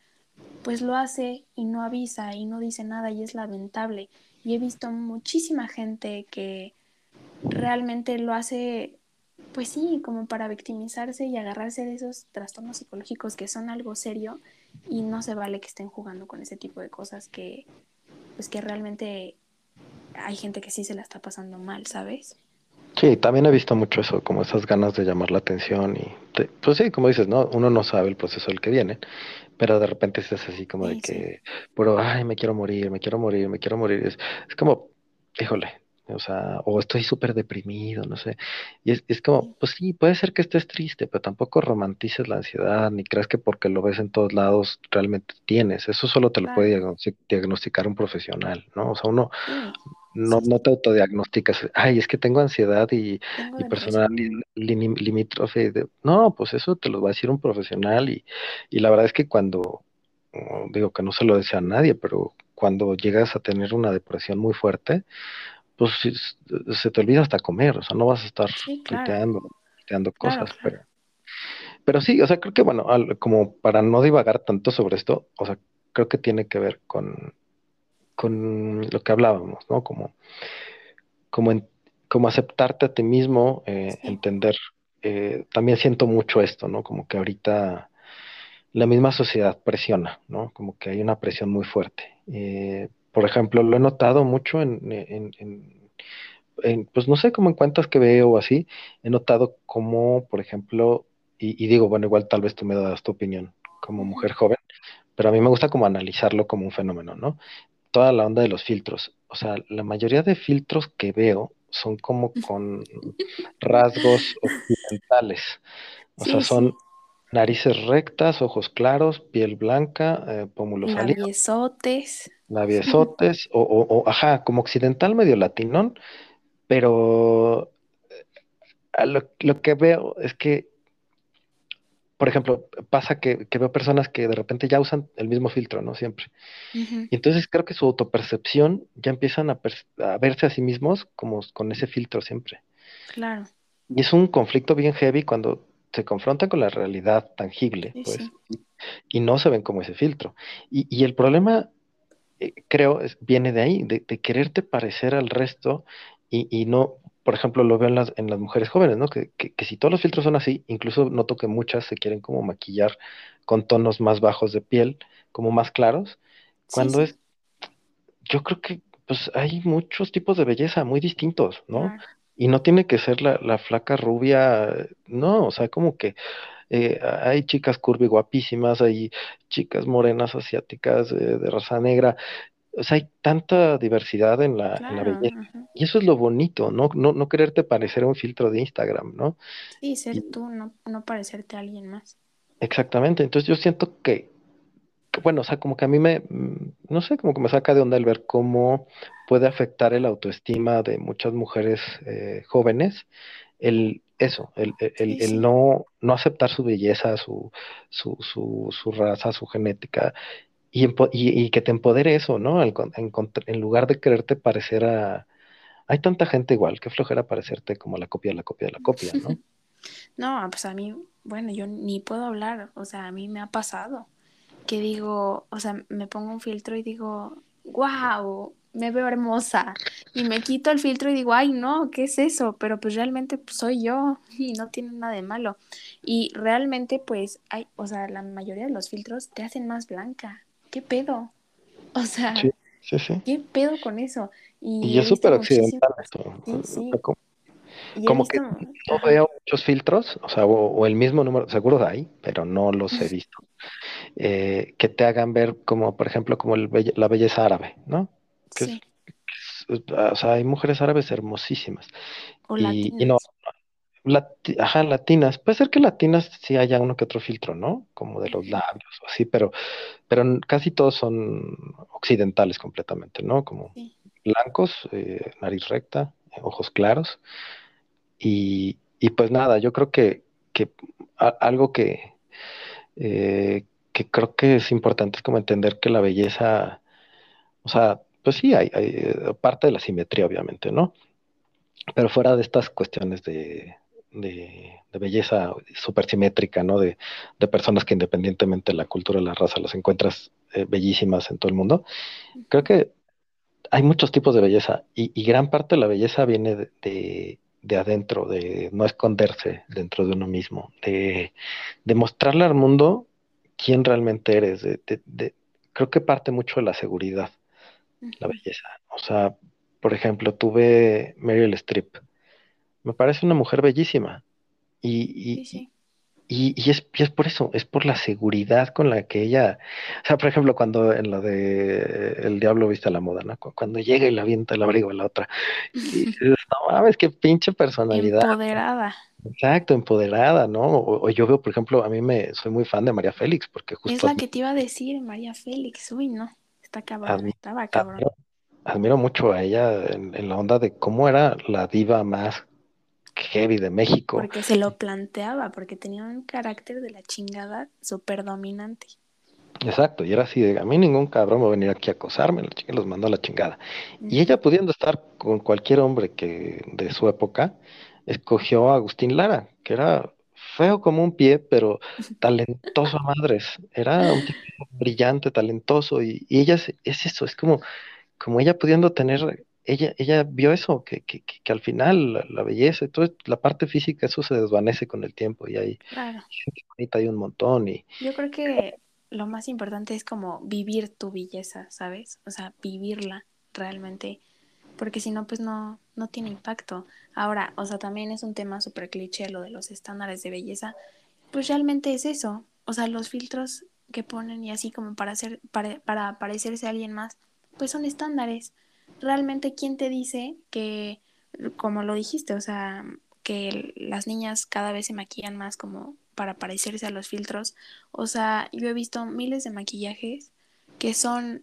pues lo hace y no avisa y no dice nada y es lamentable. Y he visto muchísima gente que realmente lo hace, pues sí, como para victimizarse y agarrarse de esos trastornos psicológicos que son algo serio y no se vale que estén jugando con ese tipo de cosas que, pues que realmente hay gente que sí se la está pasando mal, ¿sabes? Sí, también he visto mucho eso, como esas ganas de llamar la atención y, te, pues sí, como dices, ¿no? Uno no sabe el proceso del que viene, pero de repente es así como sí, de que, sí. pero, ay, me quiero morir, me quiero morir, me quiero morir. Es, es como, híjole, o sea, o estoy súper deprimido, no sé. Y es, es, como, pues sí, puede ser que estés triste, pero tampoco romantices la ansiedad, ni creas que porque lo ves en todos lados realmente tienes. Eso solo te lo Claro. puede diagnosticar un profesional, ¿no? O sea, uno Sí, no, no te autodiagnosticas, ay, es que tengo ansiedad y, tengo y personal limítrofe. De... No, pues eso te lo va a decir un profesional y, y la verdad es que cuando, digo que no se lo desea a nadie, pero cuando llegas a tener una depresión muy fuerte, pues se te olvida hasta comer, o sea, no vas a estar Sí, claro, tuiteando, tuiteando claro, cosas, claro. pero, pero sí, o sea, creo que bueno, al, como para no divagar tanto sobre esto, o sea, creo que tiene que ver con, con lo que hablábamos, ¿no? Como, como, en, como aceptarte a ti mismo, eh, Sí, entender, eh, también siento mucho esto, ¿no? Como que ahorita la misma sociedad presiona, ¿no? Como que hay una presión muy fuerte. Eh, por ejemplo, lo he notado mucho en, en, en en, pues no sé, como en cuentas que veo o así, he notado como, por ejemplo, y, y, digo, bueno, igual tal vez tú me das tu opinión como mujer joven, pero a mí me gusta como analizarlo como un fenómeno, ¿no? Toda la onda de los filtros. O sea, la mayoría de filtros que veo son como con rasgos occidentales. O sea, son sí. narices rectas, ojos claros, piel blanca, eh, pómulos salidos, Labiosotes. labiosotes, o, o, o, ajá, como occidental medio latinón, pero lo, lo, que veo es que, por ejemplo, pasa que, que, veo personas que de repente ya usan el mismo filtro, ¿no? Siempre. Y entonces creo que su autopercepción ya empiezan a, a verse a sí mismos como con ese filtro siempre. Claro, Y es un conflicto bien heavy cuando se confrontan con la realidad tangible, sí, pues, sí, y no se ven como ese filtro. Y, y el problema, eh, creo, es, viene de ahí, de, de, quererte parecer al resto y, y, no, por ejemplo, lo veo en las, en las mujeres jóvenes, ¿no? Que, que, que, si todos los filtros son así, incluso noto que muchas se quieren como maquillar con tonos más bajos de piel, como más claros, cuando sí, es, yo creo que pues hay muchos tipos de belleza muy distintos, ¿no? Y no tiene que ser la, la flaca rubia, no, o sea, como que eh, hay chicas curvy guapísimas, hay chicas morenas asiáticas eh, de raza negra, o sea, hay tanta diversidad en la, en la claro. belleza. Y eso es lo bonito, ¿no? No, no quererte parecer a un filtro de Instagram, ¿no? Sí, ser Y tú, no, no parecerte a alguien más. exactamente, entonces yo siento que, que, bueno, o sea, como que a mí me, mm, no sé, como que me saca de onda el ver cómo puede afectar el autoestima de muchas mujeres eh, jóvenes, el eso, el, el, el no, no aceptar su belleza, su, su, su, su raza, su genética, y, y, y, que te empodere eso, ¿no? En, en, en, lugar de quererte parecer a... Hay tanta gente igual, que flojera parecerte como la copia de la copia de la copia, ¿no? No, pues a mí, bueno, yo ni puedo hablar, o sea, a mí me ha pasado que digo, o sea, me pongo un filtro y digo, wow, me veo hermosa. Y me quito el filtro y digo, ay, no, ¿qué es eso? Pero pues realmente pues, soy yo y no tiene nada de malo. Y realmente pues hay, o sea, la mayoría de los filtros te hacen más blanca. ¿Qué pedo? O sea, sí, sí. ¿qué pedo con eso? Y Y es súper occidental esto. sí, sí, Como, y que no veo muchos filtros, o sea, o, o, el mismo número, seguro hay, pero no los he visto, eh, que te hagan ver como, por ejemplo, como el, la belleza árabe, ¿no? Que sí, es, o sea, hay mujeres árabes hermosísimas. o Y, y no, lati- ajá, latinas. Puede ser que latinas sí haya uno que otro filtro, ¿no? Como de los labios o así, pero, pero casi todos son occidentales completamente, ¿no? Como Sí. blancos, eh, nariz recta, ojos claros. Y, y pues nada, yo creo que, que a- algo que, eh, que creo que es importante es como entender que la belleza, o sea, pues sí, hay, eh, parte de la simetría, obviamente, ¿no? Pero fuera de estas cuestiones de, belleza súper simétrica, ¿no? De, de personas que independientemente de la cultura, la raza, las encuentras eh, bellísimas en todo el mundo, creo que hay muchos tipos de belleza y, gran parte de la belleza viene de, de, de adentro, de no esconderse dentro de uno mismo, de, mostrarle al mundo quién realmente eres. Creo que parte mucho de la seguridad, la belleza. O sea, por ejemplo, tuve Meryl Streep. Me parece una mujer bellísima y, y, sí. y, y es, y es por eso, es por la seguridad con la que ella, o sea, por ejemplo, cuando en la de El Diablo viste a la moda, ¿no? Cu- Cuando llega y le avienta el abrigo a la otra, y dices, no mames, qué pinche personalidad, Empoderada. exacto, empoderada, ¿no? O, o yo veo, por ejemplo, a mí me, soy muy fan de María Félix, porque Es justo la admi- que te iba a decir, María Félix. Uy, no. Está cabrón, admi- estaba cabrón. admiro, admiro mucho a ella en, en la onda de cómo era la diva más heavy de México. Porque se lo planteaba, porque tenía un carácter de la chingada súper dominante. Exacto, y era así de, a mí ningún cabrón va a venir aquí a acosarme, chica los mandó a la chingada. Y ella pudiendo estar con cualquier hombre que de su época, escogió a Agustín Lara, que era feo como un pie, pero talentoso a madres. Era un tipo brillante, talentoso, y, y ella es, es eso, es como, como ella pudiendo tener, ella, ella vio eso, que, que, que, que al final la, la belleza y toda la parte física, eso se desvanece con el tiempo, y hay Claro. gente bonita, hay un montón, y Yo creo que lo más importante es como vivir tu belleza, ¿sabes? O sea, vivirla realmente, porque si no, pues no, no tiene impacto. Ahora, o sea, también es un tema súper cliché lo de los estándares de belleza, pues realmente es eso, o sea, los filtros que ponen y así como para hacer, para, para parecerse a alguien más, pues son estándares. Realmente, ¿quién te dice que, como lo dijiste, o sea, que las niñas cada vez se maquillan más como para parecerse a los filtros? O sea, yo he visto miles de maquillajes que son,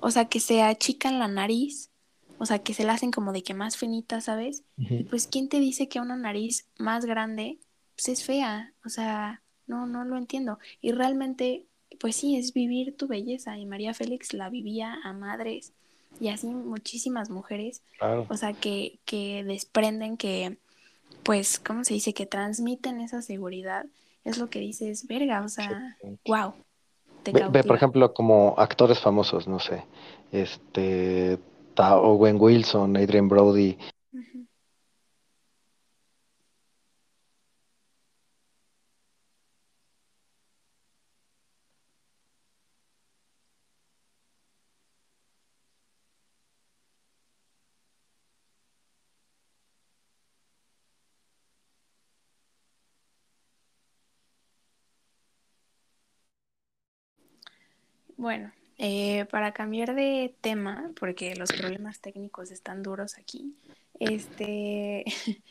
o sea, que se achican la nariz, o sea, que se la hacen como de que más finita, ¿sabes? Y pues, ¿quién te dice que una nariz más grande, pues es fea? O sea, no, no lo entiendo. Y realmente, pues sí, es vivir tu belleza. Y María Félix la vivía a madres. Y así muchísimas mujeres, claro. o sea, que, que desprenden que, pues, ¿cómo se dice? Que transmiten esa seguridad. Es lo que dices, verga, o sea, wow, te Ve, ve, por ejemplo, como actores famosos, no sé, este, ta- Owen Wilson, Adrien Brody. Ujú. Bueno, eh, para cambiar de tema, porque los problemas técnicos están duros aquí, este,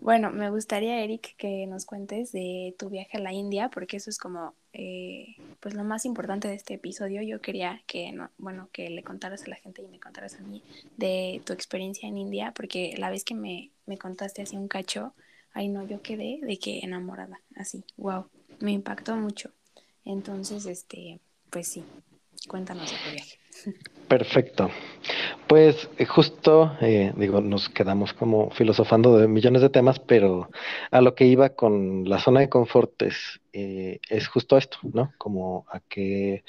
bueno, me gustaría, Eric, que nos cuentes de tu viaje a la India, porque eso es como, eh, pues lo más importante de este episodio. Yo quería que, no, bueno, que le contaras a la gente y me contaras a mí de tu experiencia en India, porque la vez que me, me contaste así un cacho, ay no, yo quedé de que enamorada, así, wow, me impactó mucho. Entonces, este, pues sí. Cuéntanos. Perfecto. Pues eh, justo, eh, digo, nos quedamos como filosofando de millones de temas, pero a lo que iba con la zona de confort es, eh, es justo esto, ¿no? Como a que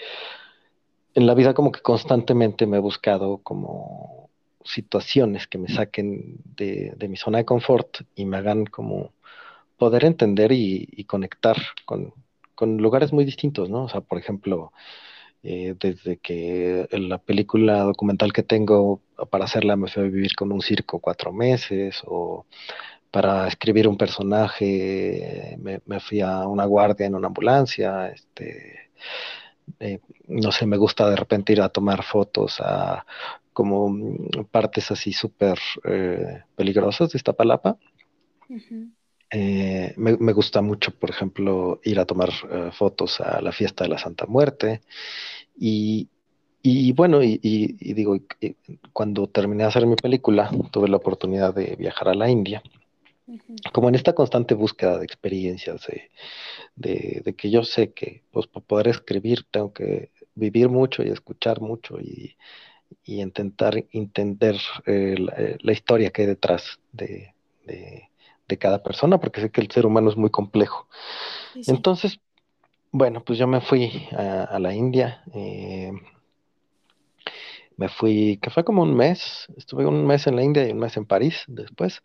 en la vida como que constantemente me he buscado como situaciones que me saquen de, de mi zona de confort y me hagan como poder entender y, y conectar con, con lugares muy distintos, ¿no? O sea, por ejemplo, eh, desde que en la película documental que tengo para hacerla me fui a vivir con un circo cuatro meses o para escribir un personaje me, me fui a una guardia en una ambulancia, este, eh, no sé, me gusta de repente ir a tomar fotos a como partes así súper eh, peligrosas de Iztapalapa Ujú. Eh, me, me, gusta mucho, por ejemplo, ir a tomar uh, fotos a la fiesta de la Santa Muerte. Y, y bueno, y, y, y digo, cuando terminé de hacer mi película, tuve la oportunidad de viajar a la India. Como en esta constante búsqueda de experiencias, de, de, de, que yo sé que pues, para poder escribir tengo que vivir mucho y escuchar mucho y, y intentar entender eh, la, la, historia que hay detrás de, de, de, cada persona, porque sé que el ser humano es muy complejo. Sí, sí. Entonces, bueno, pues yo me fui a, a la India. Eh, me fui, que fue como un mes, estuve un mes en la India y un mes en París después.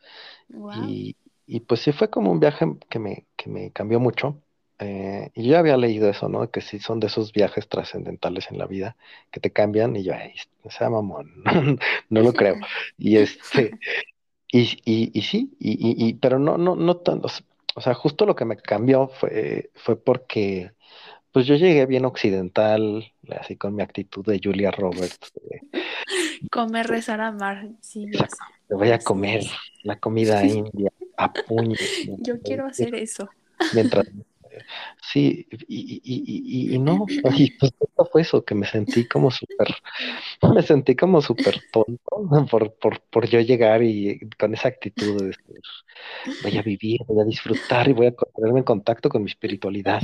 Wow. Y, y, pues sí fue como un viaje que me, que me cambió mucho. Eh, y yo ya había leído eso, ¿no? Que sí son de esos viajes trascendentales en la vida que te cambian y yo, ay, sea mamón, no lo creo. Y este, y, y, y sí, y, y, pero no, no, no tanto, o sea, justo lo que me cambió fue, fue porque pues yo llegué bien occidental, así con mi actitud de Julia Roberts. De, comer, rezar, amar. Sí, o sea, te voy a comer la comida india a puños. Yo quiero hacer eso. Mientras. Sí, y, y, y, y no, y pues esto fue eso, que me sentí como súper, me sentí como súper tonto por, por, por yo llegar y con esa actitud de decir, voy a vivir, voy a disfrutar y voy a ponerme en contacto con mi espiritualidad.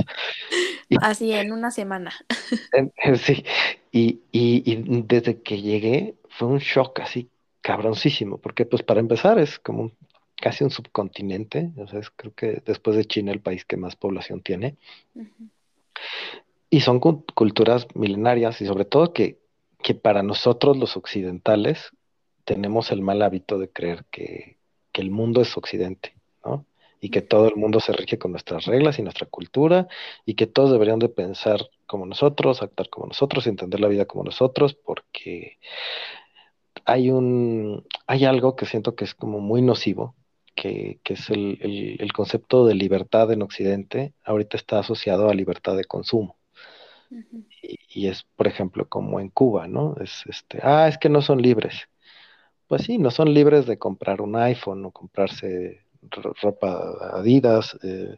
Así en una semana. Sí, y, y, y, desde que llegué fue un shock así cabroncísimo, porque pues para empezar es como un, casi un subcontinente, o sea, es, creo que después de China el país que más población tiene. Uh -huh. Y son culturas milenarias y sobre todo que, que para nosotros los occidentales tenemos el mal hábito de creer que, que el mundo es occidente, ¿no? y que todo el mundo se rige con nuestras reglas y nuestra cultura y que todos deberían de pensar como nosotros, actuar como nosotros, entender la vida como nosotros, porque hay un hay algo que siento que es como muy nocivo, que, que es el, el, el, concepto de libertad en Occidente, ahorita está asociado a libertad de consumo. Uh -huh. y, y, es, por ejemplo, como en Cuba, ¿no? Es este, ah, es que no son libres. Pues sí, no son libres de comprar un iPhone o comprarse ropa Adidas, eh,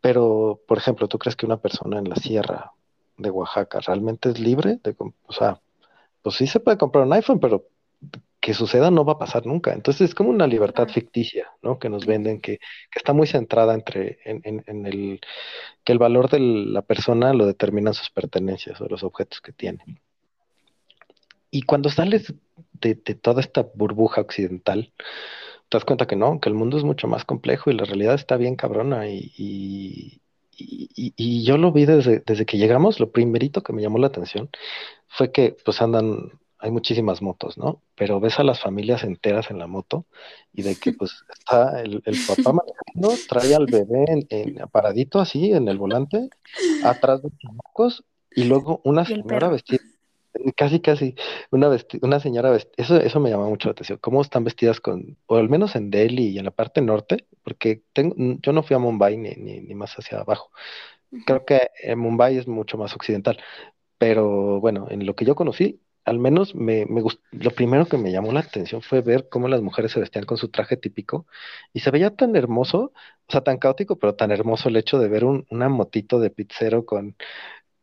pero, por ejemplo, ¿tú crees que una persona en la sierra de Oaxaca realmente es libre? De, o sea, pues sí se puede comprar un iPhone, pero que suceda no va a pasar nunca. Entonces es como una libertad ficticia, ¿no? Que nos venden, que, que está muy centrada entre, en, en, en, el, que el valor de la persona lo determinan sus pertenencias o los objetos que tiene. Y cuando sales de, de toda esta burbuja occidental, te das cuenta que no, que el mundo es mucho más complejo y la realidad está bien cabrona. Y, y, y, y yo lo vi desde, desde, que llegamos, lo primerito que me llamó la atención fue que pues andan, hay muchísimas motos, ¿no? Pero ves a las familias enteras en la moto y de que pues está el, el papá manejando, trae al bebé en, en, paradito así en el volante, atrás de los chamacos y luego una señora vestida casi casi una una señora vestida, eso eso me llama mucho la atención cómo están vestidas con o al menos en Delhi y en la parte norte porque tengo, yo no fui a Mumbai ni, ni, ni más hacia abajo. Creo que en Mumbai es mucho más occidental pero bueno en lo que yo conocí al menos me, me gustó, lo primero que me llamó la atención fue ver cómo las mujeres se vestían con su traje típico y se veía tan hermoso, o sea, tan caótico, pero tan hermoso el hecho de ver un, una motito de pizzero con,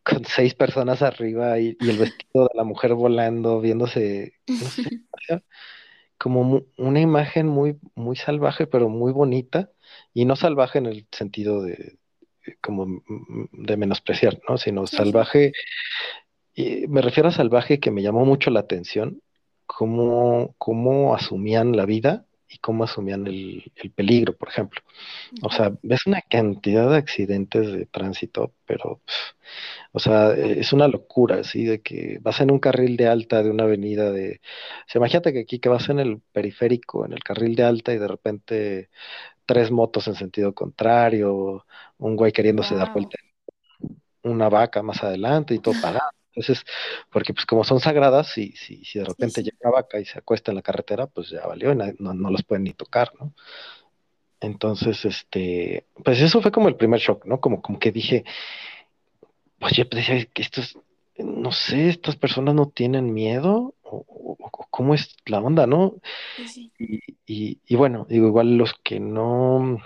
con seis personas arriba y, y, el vestido de la mujer volando, viéndose, no sé, como una imagen muy, muy salvaje, pero muy bonita, y no salvaje en el sentido de como de menospreciar, ¿no? Sino salvaje, y me refiero a salvaje que me llamó mucho la atención, cómo, cómo asumían la vida y cómo asumían el, el, peligro, por ejemplo. O sea, ves una cantidad de accidentes de tránsito, pero, o sea, es una locura, así, de que vas en un carril de alta de una avenida de... O sea, imagínate que aquí que vas en el periférico, en el carril de alta y de repente tres motos en sentido contrario, un güey queriéndose wow. dar vuelta una vaca más adelante y todo parado. Entonces, porque pues como son sagradas, si, si, si de repente sí, sí. llega una vaca y se acuesta en la carretera, pues ya valió, no, no los pueden ni tocar, ¿no? Entonces, este, pues eso fue como el primer shock, ¿no? Como, como que dije, pues yo decía estos, no sé, estas personas no tienen miedo, o, o cómo es la onda, ¿no? Sí. Y, y, y, bueno, digo, igual los que no,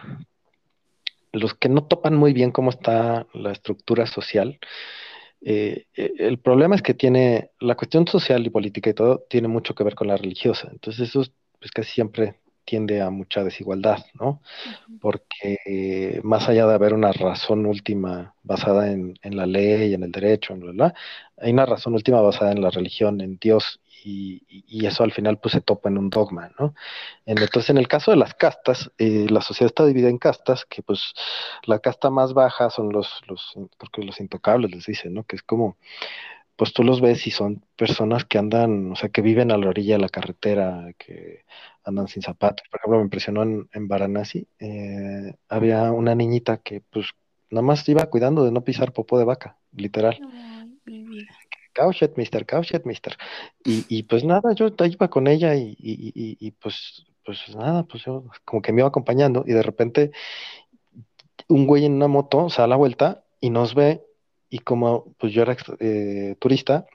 los que no topan muy bien cómo está la estructura social, eh, el problema es que tiene la cuestión social y política y todo tiene mucho que ver con la religiosa. Entonces eso pues casi siempre tiende a mucha desigualdad, ¿no? Porque eh, más allá de haber una razón última basada en, la ley, en el derecho, en bla, hay una razón última basada en la religión, en Dios, y, eso al final pues se topa en un dogma, ¿no? Entonces en el caso de las castas, eh, la sociedad está dividida en castas, que pues la casta más baja son los, los, porque los intocables les dicen, ¿no? Que es como, pues tú los ves y son personas que andan, o sea, que viven a la orilla de la carretera, que andan sin zapatos. Por ejemplo, me impresionó en, en Varanasi, eh, había una niñita que pues nada más iba cuidando de no pisar popó de vaca, literal. Cauchet, mister, cauchet, mister. Y, y, pues nada, yo iba con ella y, y, y, pues, pues nada, pues yo como que me iba acompañando y de repente un güey en una moto se da la vuelta y nos ve y como pues yo era eh, turista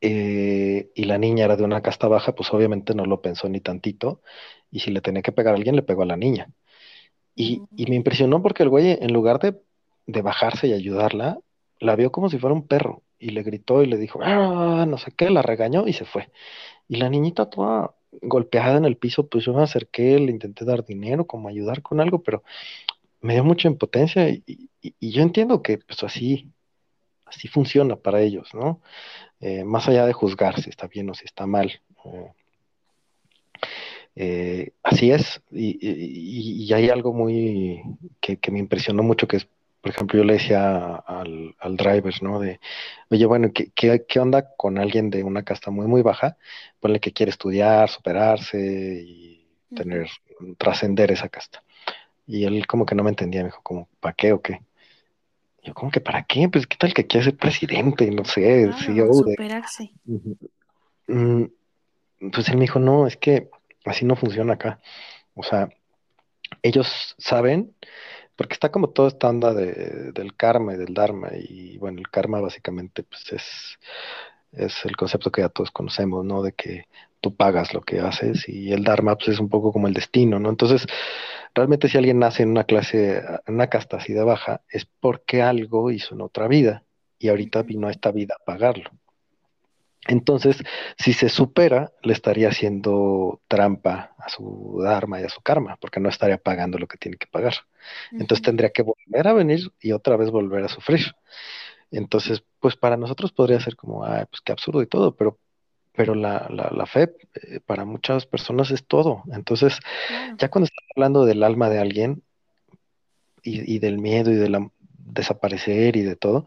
eh, y la niña era de una casta baja, pues obviamente no lo pensó ni tantito y si le tenía que pegar a alguien, le pegó a la niña. Y, y me impresionó porque el güey, en lugar de, de bajarse y ayudarla, la vio como si fuera un perro y le gritó y le dijo, ah, no sé qué, la regañó y se fue. Y la niñita toda golpeada en el piso, pues yo me acerqué, le intenté dar dinero, como ayudar con algo, pero me dio mucha impotencia y, yo entiendo que pues así, así funciona para ellos, ¿no? Eh, más allá de juzgar si está bien o si está mal. Eh, eh, así es, y, hay algo muy que, que, me impresionó mucho, que es por ejemplo, yo le decía al, al driver, ¿no? De, oye, bueno, ¿qué, ¿qué, onda con alguien de una casta muy, muy baja? Ponle que quiere estudiar, superarse y tener, trascender esa casta. Y él como que no me entendía, me dijo, como, ¿para qué o qué? Yo, como que para qué? Pues, ¿qué tal que quiere ser presidente? No sé, claro, superarse. Mm, pues él me dijo, no, es que así no funciona acá. O sea, ellos saben porque está como toda esta onda de, del karma y del dharma, y bueno, el karma básicamente pues es, es el concepto que ya todos conocemos, ¿no? De que tú pagas lo que haces y el dharma pues es un poco como el destino, ¿no? Entonces, realmente si alguien nace en una clase, en una casta así de baja, es porque algo hizo en otra vida y ahorita vino a esta vida a pagarlo. Entonces, si se supera, le estaría haciendo trampa a su dharma y a su karma, porque no estaría pagando lo que tiene que pagar. Entonces tendría que volver a venir y otra vez volver a sufrir. Entonces, pues para nosotros podría ser como, ay, pues qué absurdo y todo, pero, pero la, la, fe eh, para muchas personas es todo. Entonces, ya cuando estás hablando del alma de alguien y, y del miedo y de la desaparecer y de todo,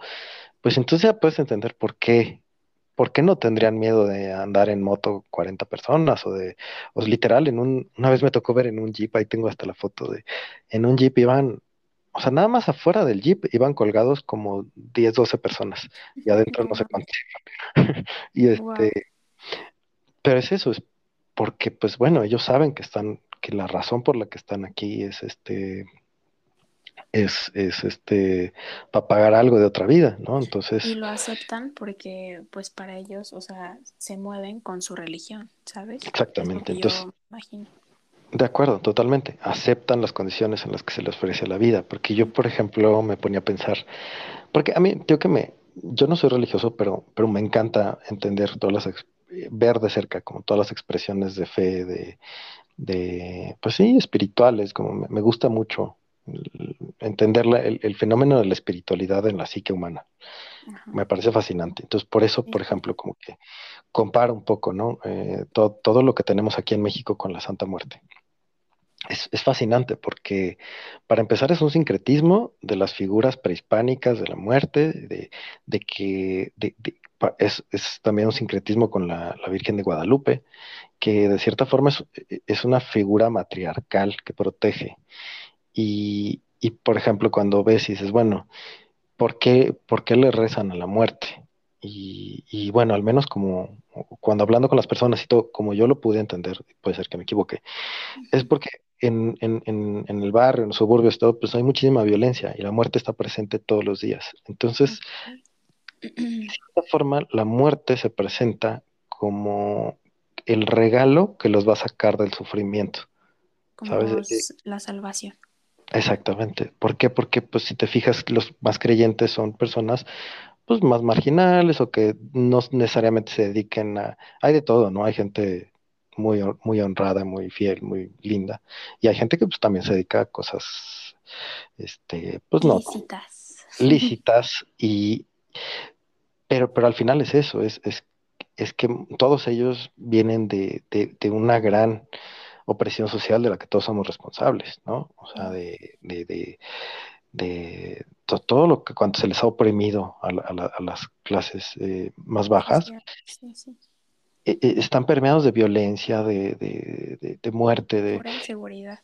pues entonces ya puedes entender por qué ¿por qué no tendrían miedo de andar en moto 40 personas o de, o literal, en un, una vez me tocó ver en un jeep, ahí tengo hasta la foto de, en un jeep iban, o sea, nada más afuera del jeep iban colgados como 10, 12 personas y adentro no sé cuántos. y este, pero es eso, es porque pues bueno, ellos saben que están, que la razón por la que están aquí es este, es, es este para pagar algo de otra vida, ¿no? Entonces. Y lo aceptan porque, pues, para ellos, o sea, se mueven con su religión, ¿sabes? Exactamente. Entonces. De acuerdo, totalmente. Aceptan las condiciones en las que se les ofrece la vida. Porque yo, por ejemplo, me ponía a pensar, porque a mí, yo que me, yo no soy religioso, pero, pero me encanta entender todas las, ver de cerca como todas las expresiones de fe, de, de pues sí, espirituales, como me, me gusta mucho entender el, fenómeno de la espiritualidad en la psique humana. Me parece fascinante. Entonces, por eso, por ejemplo, como que comparo un poco, ¿no? Eh, todo, lo que tenemos aquí en México con la Santa Muerte. Es, fascinante porque, para empezar, es un sincretismo de las figuras prehispánicas de la muerte, de, que es, también un sincretismo con la, Virgen de Guadalupe, que de cierta forma es, es una figura matriarcal que protege y, por ejemplo, cuando ves y dices, bueno, ¿por qué, por qué le rezan a la muerte? Y, bueno, al menos como cuando hablando con las personas y todo, como yo lo pude entender, puede ser que me equivoque, es porque en, en, en, el barrio, en los suburbios, todo, pues hay muchísima violencia y la muerte está presente todos los días. Entonces, de cierta forma, la muerte se presenta como el regalo que los va a sacar del sufrimiento. Como ¿sabes? la salvación. Exactamente. ¿Por qué? Porque pues si te fijas, los más creyentes son personas pues más marginales o que no necesariamente se dediquen a... Hay de todo, ¿no? Hay gente muy, muy honrada, muy fiel, muy linda. Y hay gente que pues también se dedica a cosas, este, pues no. Lícitas. Lícitas y... Pero, pero al final es eso, es, es, es que todos ellos vienen de, de, de una gran opresión social de la que todos somos responsables, ¿no? O sea, de, de, de, todo lo que cuando se les ha oprimido a, a, las clases eh, más bajas, sí, sí. E, e, están permeados de violencia, de, de muerte, de inseguridad.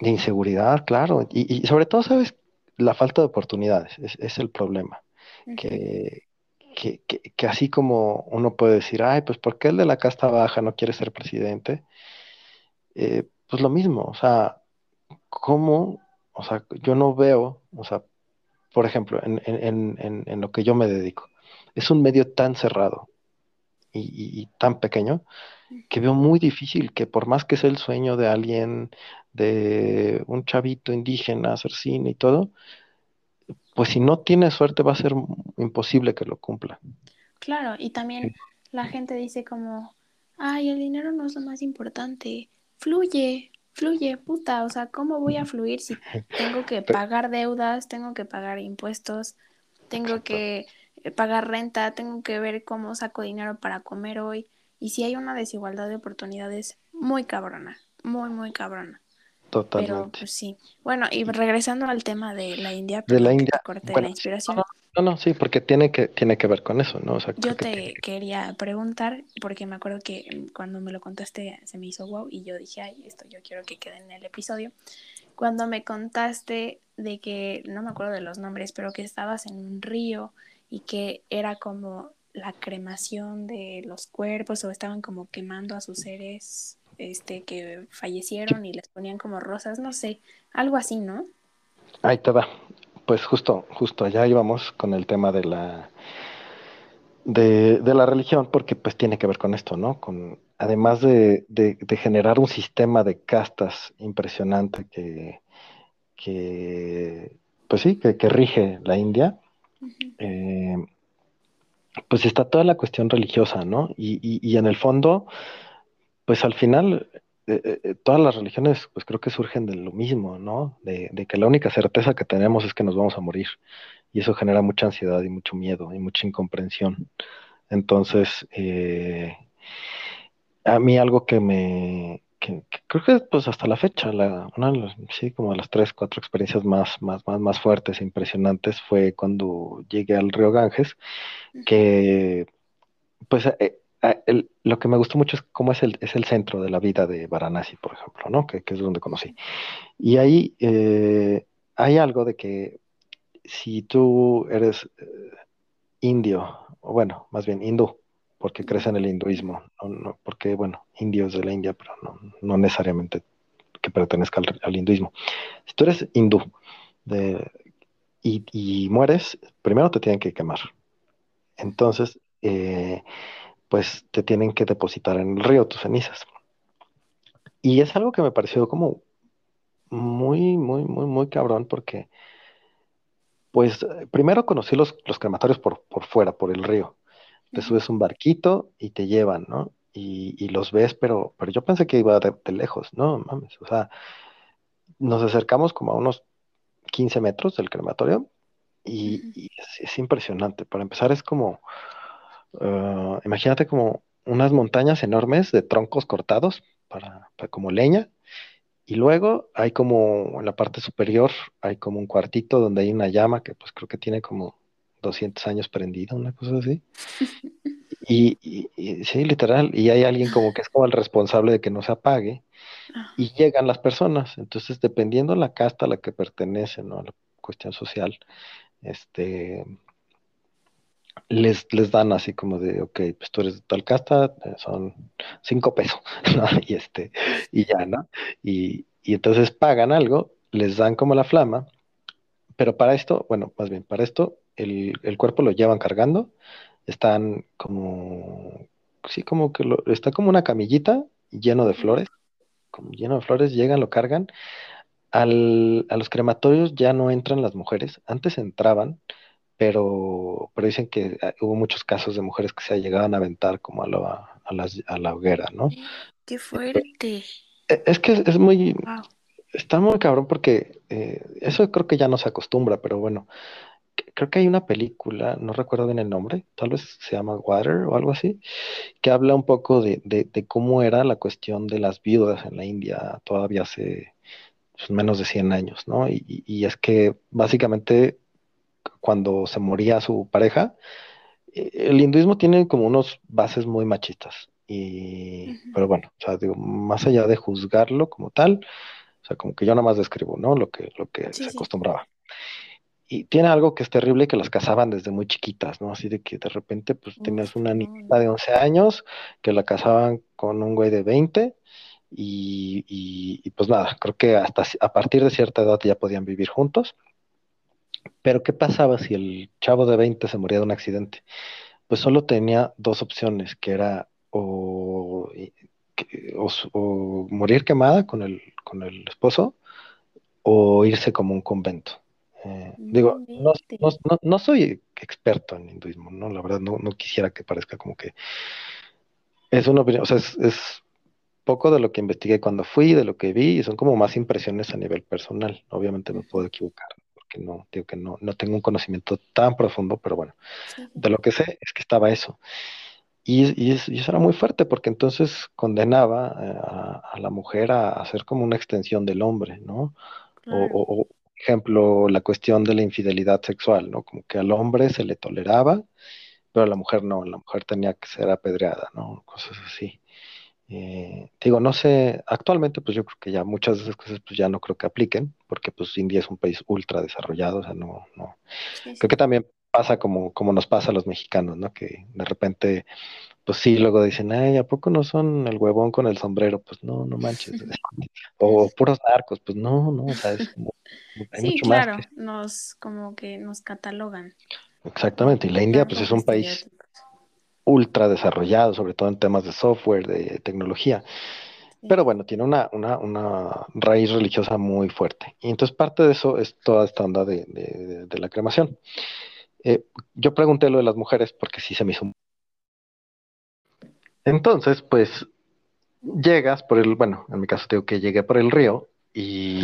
De inseguridad, claro. Y, y, sobre todo, ¿sabes? La falta de oportunidades es, es el problema. Uh -huh. que, que, que, que, así como uno puede decir, ay, pues ¿por qué el de la casta baja no quiere ser presidente? Eh, pues lo mismo, o sea, ¿cómo? O sea, yo no veo, o sea, por ejemplo, en, en, en, en lo que yo me dedico, es un medio tan cerrado y, y, y, tan pequeño que veo muy difícil que por más que sea el sueño de alguien, de un chavito indígena, hacer cine y todo, pues si no tiene suerte va a ser imposible que lo cumpla. Claro, y también sí. la gente dice como, ay, el dinero no es lo más importante, fluye, fluye, puta, o sea, ¿cómo voy a fluir si tengo que pagar deudas, tengo que pagar impuestos, tengo que eh, pagar renta, tengo que ver cómo saco dinero para comer hoy? Y si hay una desigualdad de oportunidades muy cabrona, muy, muy cabrona. Totalmente. Pero pues sí. Bueno, y regresando al tema de la India, de la India, corté bueno, la inspiración. No, no, sí, porque tiene que, tiene que ver con eso, ¿no? O sea, yo te que quería preguntar, porque me acuerdo que cuando me lo contaste se me hizo wow y yo dije, ay, esto yo quiero que quede en el episodio. Cuando me contaste de que, no me acuerdo de los nombres, pero que estabas en un río y que era como la cremación de los cuerpos o estaban como quemando a sus seres este, que fallecieron y les ponían como rosas, no sé, algo así, ¿no? Ahí te va. Pues justo, justo allá íbamos con el tema de la de, de, la religión, porque pues tiene que ver con esto, ¿no? Con, además de, de, de generar un sistema de castas impresionante que, que pues sí, que, que rige la India, uh -huh. eh, pues está toda la cuestión religiosa, ¿no? Y, y, y en el fondo, pues al final eh, eh, todas las religiones pues creo que surgen de lo mismo, ¿no? De, de, que la única certeza que tenemos es que nos vamos a morir y eso genera mucha ansiedad y mucho miedo y mucha incomprensión. Entonces, eh, a mí algo que me, que, que creo que pues hasta la fecha, la, una de las, sí, como de las tres, cuatro experiencias más, más, más, más fuertes e impresionantes fue cuando llegué al río Ganges, que pues eh, el, lo que me gustó mucho es cómo es el, es el centro de la vida de Varanasi, por ejemplo, ¿no? Que, que es donde conocí. Y ahí eh, hay algo de que si tú eres eh, indio, o bueno, más bien hindú, porque crees en el hinduismo, no, porque, bueno, indios de la India, pero no, no necesariamente que pertenezca al, al, hinduismo. Si tú eres hindú de, y, y, mueres, primero te tienen que quemar. Entonces, eh, pues te tienen que depositar en el río tus cenizas. Y es algo que me pareció como muy, muy, muy, muy cabrón porque, pues, primero conocí los, los crematorios por, por fuera, por el río. Te subes un barquito y te llevan, ¿no? Y, y los ves, pero, pero yo pensé que iba de, de, lejos, no mames, o sea, nos acercamos como a unos 15 metros del crematorio y, -huh. y es, es, impresionante. Para empezar, es como, uh, imagínate como unas montañas enormes de troncos cortados para, para, como leña. Y luego hay como en la parte superior, hay como un cuartito donde hay una llama que pues creo que tiene como 200 años prendida, una cosa así. Y, y, y, sí, literal, y hay alguien como que es como el responsable de que no se apague, y llegan las personas. Entonces, dependiendo la casta a la que pertenece, ¿no? La cuestión social, este les, les dan así como de, ok, pues tú eres de tal casta, eh, son cinco pesos, ¿no? Y este, y ya, ¿no? Y, y entonces pagan algo, les dan como la flama, pero para esto, bueno, más bien, para esto el, el cuerpo lo llevan cargando, están como, sí, como que lo, está como una camillita lleno de flores, como lleno de flores, llegan, lo cargan, al, a los crematorios ya no entran las mujeres. Antes entraban, pero, pero dicen que ah, hubo muchos casos de mujeres que se llegaban a aventar como a la, a las- a la hoguera, ¿no? Qué fuerte. E- Es que es, muy, Wow. está muy cabrón porque eh, eso creo que ya no se acostumbra, pero bueno, creo que hay una película, no recuerdo bien el nombre, tal vez se llama Water o algo así, que habla un poco de, de, de cómo era la cuestión de las viudas en la India todavía hace pues, menos de 100 años, ¿no? Y, y- y es que básicamente cuando se moría su pareja, eh, el hinduismo tiene como unos bases muy machistas. Y, Ujú. pero bueno, o sea, digo, más allá de juzgarlo como tal, o sea, como que yo nada más describo, ¿no? Lo que, lo que Sí, se sí. acostumbraba. Y tiene algo que es terrible que las casaban desde muy chiquitas, ¿no? Así de que de repente pues tenías una no. de 11 años que la casaban con un güey de 20 y, y- y, pues nada, creo que hasta a partir de cierta edad ya podían vivir juntos. Pero ¿qué pasaba si el chavo de 20 se moría de un accidente? Pues solo tenía dos opciones, que era o, o morir quemada con el, con el esposo o irse como un convento. Eh, digo, no, no, no- no soy experto en hinduismo, ¿no? La verdad, no, no quisiera que parezca como que es una opinión, o sea, es, es poco de lo que investigué cuando fui, de lo que vi, y son como más impresiones a nivel personal. Obviamente me puedo equivocar, porque no, digo que no, no tengo un conocimiento tan profundo, pero bueno, Sí, de lo que sé es que estaba eso. Y, y es- y eso era muy fuerte, porque entonces condenaba eh, a, a la mujer a, a ser como una extensión del hombre, ¿no? O, Claro. o- o, por ejemplo, la cuestión de la infidelidad sexual, ¿no? Como que al hombre se le toleraba, pero a la mujer no, la mujer tenía que ser apedreada, ¿no? Cosas así. Eh, digo, no sé, actualmente pues yo creo que ya muchas de esas cosas pues ya no creo que apliquen, porque pues India es un país ultra desarrollado, o sea, no, no. Sí, Creo que también pasa como, como nos pasa a los mexicanos, ¿no? Que de repente, pues sí, luego dicen, ay, ¿a poco no son el huevón con el sombrero? Pues no, no manches. O puros narcos, pues no, no, o sea, es como, hay Sí, mucho más que claro. Nos como que nos catalogan exactamente. Y la India pues es un país. Ultra desarrollado, sobre todo en temas de software, de tecnología. Pero bueno, tiene una, una, una raíz religiosa muy fuerte. Y entonces parte de eso es toda esta onda de, de- de la cremación. Eh, yo pregunté lo de las mujeres porque sí se me hizo. un- Entonces, pues llegas por el, bueno, en mi caso te digo que llegué por el río y,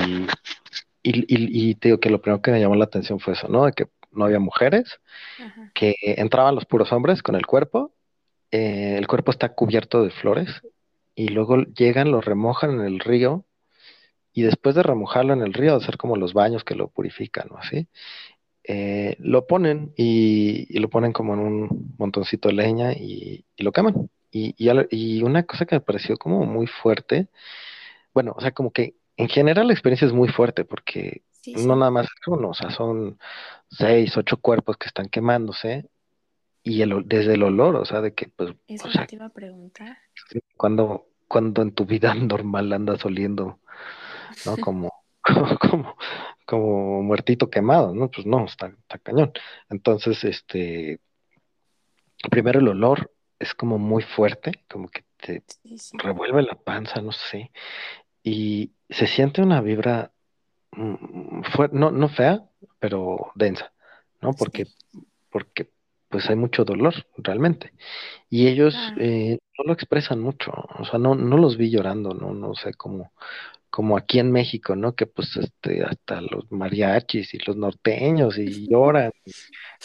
y, y- y te digo que lo primero que me llamó la atención fue eso, ¿no? De que no había mujeres, Ajá. que entraban los puros hombres con el cuerpo, eh, el cuerpo está cubierto de flores y luego llegan, lo remojan en el río y después de remojarlo en el río, hacer como los baños que lo purifican, ¿no? Así, eh, lo ponen y, y lo ponen como en un montoncito de leña y, y lo queman. Y, y una cosa que me pareció como muy fuerte, bueno, o sea, como que en general la experiencia es muy fuerte porque Sí, no nada más es uno, o sea, son seis, ocho cuerpos que están quemándose y el, desde el olor, o sea, de que, pues, Es o lo que sea, te iba a preguntar. cuando, cuando en tu vida normal andas oliendo ¿no? Como, como, como muertito quemado, ¿no? Pues no, está, está cañón. Entonces, este, primero el olor es como muy fuerte, como que te Sí, sí. revuelve la panza, no sé, y se siente una vibra, fue- no, no fea, pero densa, ¿no? Porque, porque pues hay mucho dolor realmente. Y ellos Claro. eh, no lo expresan mucho, o sea, no, no los vi llorando, no, no sé cómo como aquí en México, ¿no? Que pues este, hasta los mariachis y los norteños y lloran,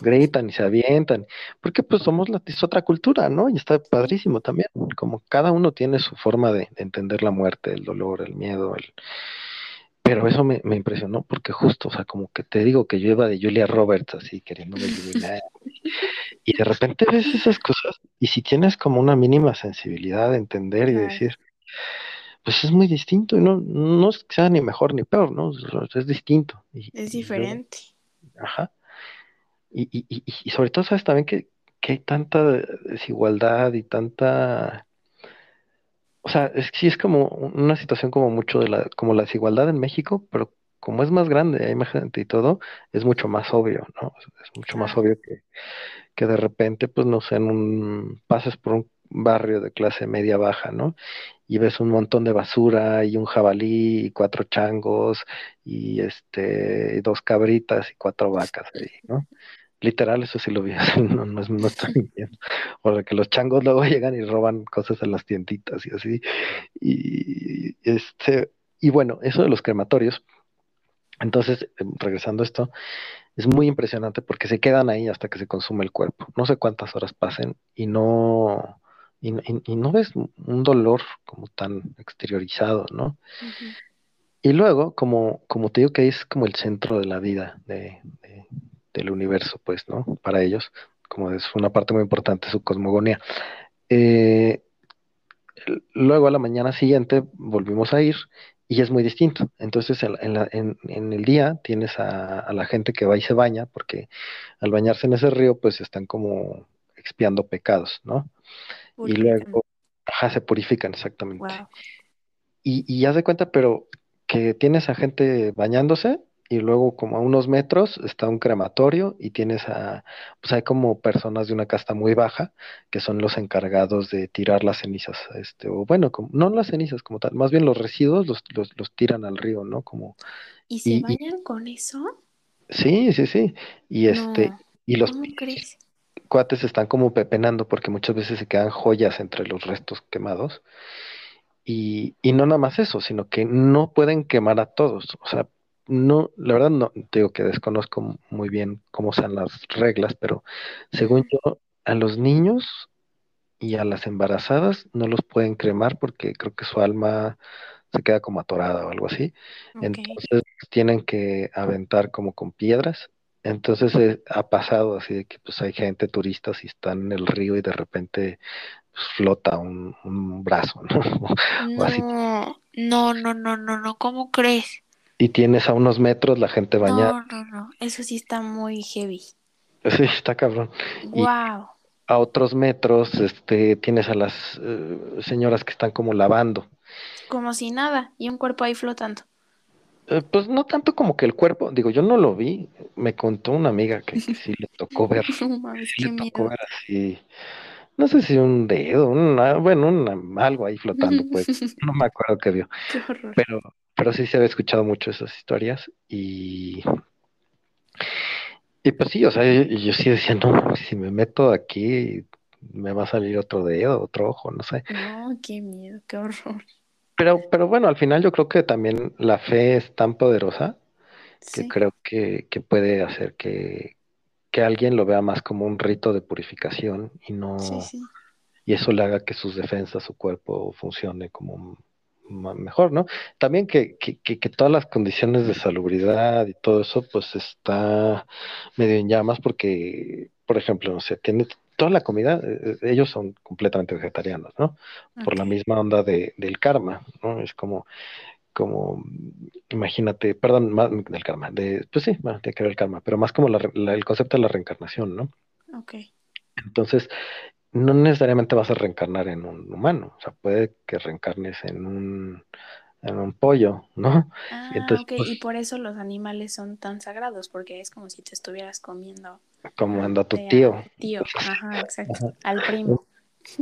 gritan y se avientan, porque pues somos la, es otra cultura, ¿no? Y está padrísimo también, como cada uno tiene su forma de, de entender la muerte, el dolor, el miedo, el... pero eso me, me impresionó porque justo, o sea, como que te digo que yo iba de Julia Roberts así queriéndome iluminar y de repente ves esas cosas y si tienes como una mínima sensibilidad de entender y decir, pues es muy distinto y no, no es que sea ni mejor ni peor, ¿no? Es, distinto. Y, Es y yo, diferente. ajá. Y, y, y, y sobre todo, sabes también que, que hay tanta desigualdad y tanta... O sea, es sí es como una situación como mucho de la, como la desigualdad en México, pero como es más grande, hay más gente y todo, es mucho más obvio, ¿no? Es, es mucho más obvio que, que de repente, pues no sé, en un, pases por un barrio de clase media baja, ¿no? Y ves un montón de basura y un jabalí y cuatro changos y este dos cabritas y cuatro vacas ahí, ¿no? Literal, eso sí lo vi, no, no, no estoy mintiendo. Porque los changos luego llegan y roban cosas en las tienditas y así. Y, este, y bueno, eso de los crematorios. Entonces, em, regresando a esto, es muy impresionante porque se quedan ahí hasta que se consume el cuerpo. No sé cuántas horas pasen y no, y, no ves un dolor como tan exteriorizado, ¿no? Y luego, como, como te digo que es como el centro de la vida de, del universo, pues, ¿no? Para ellos, como es una parte muy importante de su cosmogonía. Eh, luego a la mañana siguiente volvimos a ir y es muy distinto. Entonces en, el día tienes a, la gente que va y se baña, porque al bañarse en ese río pues están como expiando pecados, ¿no? Y luego, ajá, se purifican exactamente. Y, y ya se cuenta, pero que tienes a gente bañándose y luego como a unos metros está un crematorio y tienes a, pues hay como personas de una casta muy baja que son los encargados de tirar las cenizas, este, o bueno, como, no las cenizas como tal, más bien los residuos los, los, tiran al río, ¿no? Como, ¿Y se bañan con eso? Sí, sí, sí. Y este, y los cuates están como pepenando porque muchas veces se quedan joyas entre los restos quemados. Y, y no nada más eso, sino que no pueden quemar a todos. O sea, no, la verdad no, digo que desconozco muy bien cómo sean las reglas, pero según yo, a los niños y a las embarazadas no los pueden cremar porque creo que su alma se queda como atorada o algo así. Entonces tienen que aventar como con piedras. Entonces eh, ha pasado así de que pues hay gente turista si están en el río y de repente pues, flota un, brazo, ¿no? no, no, no, no, no, ¿cómo crees? Y tienes a unos metros la gente bañada. No, no, no, eso sí está muy heavy. Sí, está cabrón. Wow. a otros metros este, tienes a las eh, señoras que están como lavando. Como si nada, y un cuerpo ahí flotando. Eh, pues no tanto como que el cuerpo, digo, yo no lo vi, me contó una amiga que, sí le tocó ver. no le tocó ver así, no sé si un dedo, una, bueno, algo ahí flotando, pues, no me acuerdo qué vio. Qué horror. Pero, pero sí se había escuchado mucho esas historias y, y pues sí, o sea, yo, sí decía, no, si me meto aquí me va a salir otro dedo, otro ojo, no sé. No, qué miedo, qué horror. Pero, pero bueno, al final yo creo que también la fe es tan poderosa que creo que, que puede hacer que, que, alguien lo vea más como un rito de purificación y no... Y eso le haga que sus defensas, su cuerpo funcione como mejor, ¿no? También que, que, que, todas las condiciones de salubridad y todo eso, pues está medio en llamas porque, por ejemplo, no sé, tiene toda la comida, eh, eh, ellos son completamente vegetarianos, ¿no? Por la misma onda de, del karma, ¿no? Es como, como, imagínate, perdón, más del karma, de, pues sí, bueno, tiene que ver el karma, pero más como el concepto de la reencarnación, ¿no? Ok. Entonces, no necesariamente vas a reencarnar en un humano, o sea, puede que reencarnes en un, en un pollo, ¿no? Ah, Entonces, y pues por eso los animales son tan sagrados, porque es como si te estuvieras comiendo. Como anda tu tío. Tío, ajá, exacto, al primo.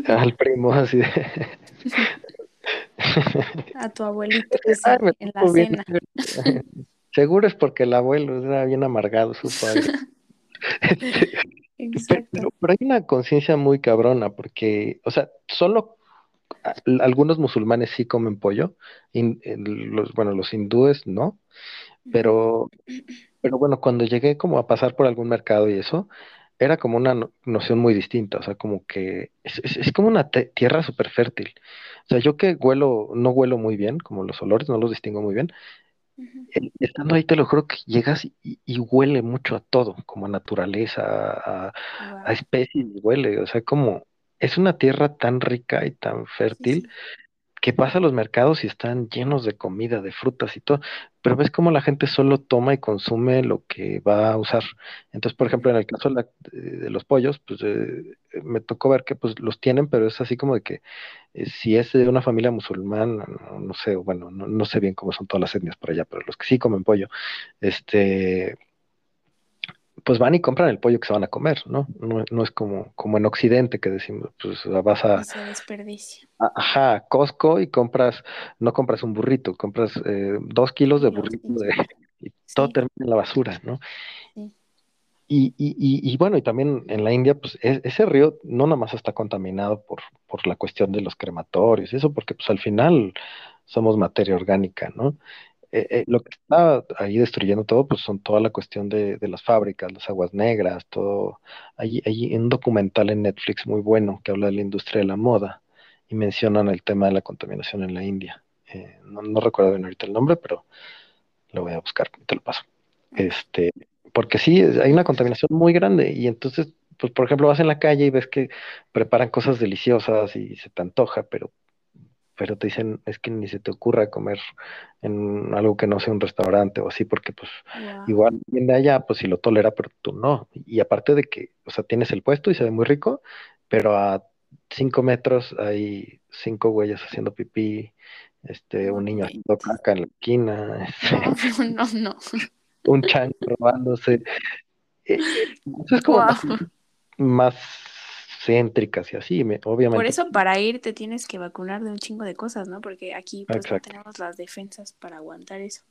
Al primo, así de... A tu abuelito, en la cena. Seguro es porque el abuelo era bien amargado, su padre. Pero, hay una conciencia muy cabrona, porque, o sea, solo algunos musulmanes sí comen pollo, bueno, los hindúes no, pero, pero bueno, cuando llegué como a pasar por algún mercado y eso, era como una noción muy distinta, o sea, como que es, es, como una tierra súper fértil. O sea, yo que huelo, no huelo muy bien, como los olores, no los distingo muy bien, Estando ahí, te lo juro que llegas y, huele mucho a todo, como a naturaleza, a, especies, huele, o sea, como es una tierra tan rica y tan fértil que pasa a los mercados y están llenos de comida, de frutas y todo, pero ves como la gente solo toma y consume lo que va a usar. Entonces, por ejemplo, en el caso de, los pollos, pues eh, me tocó ver que pues los tienen, pero es así como de que eh, si es de una familia musulmana, no, sé, bueno, no, sé bien cómo son todas las etnias por allá, pero los que sí comen pollo, este, pues van y compran el pollo que se van a comer, ¿no? No, no es como, como en Occidente que decimos, pues vas a... Se desperdicia. a- Ajá, Costco y compras, no compras un burrito, compras eh, dos kilos de burrito de, y todo Sí, termina en la basura, ¿no? sí. Y, y, y, y bueno, y también en la India, pues e- ese río no nada más está contaminado por, por la cuestión de los crematorios, y eso porque pues al final somos materia orgánica, ¿no? Eh, eh, lo que está ahí destruyendo todo, pues son toda la cuestión de, las fábricas, las aguas negras, todo. Hay, un documental en Netflix muy bueno que habla de la industria de la moda y mencionan el tema de la contaminación en la India. Eh, no, no recuerdo bien ahorita el nombre, pero lo voy a buscar y te lo paso. Este, porque sí, hay una contaminación muy grande y entonces, pues por ejemplo, vas en la calle y ves que preparan cosas deliciosas y se te antoja, pero, pero te dicen, es que ni se te ocurra comer en algo que no sea un restaurante o así, porque pues Wow. igual alguien de allá, pues sí lo tolera, pero tú no. Y aparte de que, o sea, tienes el puesto y se ve muy rico, pero a cinco metros hay cinco güeyes haciendo pipí, este, un niño haciendo caca en la esquina, este, No, no, no, un chango robándose. Eh, eh, eso es como Wow. más, más céntricas y así, me- Por obviamente. eso para ir te tienes que vacunar de un chingo de cosas, ¿no? Porque aquí pues no tenemos las defensas para aguantar eso.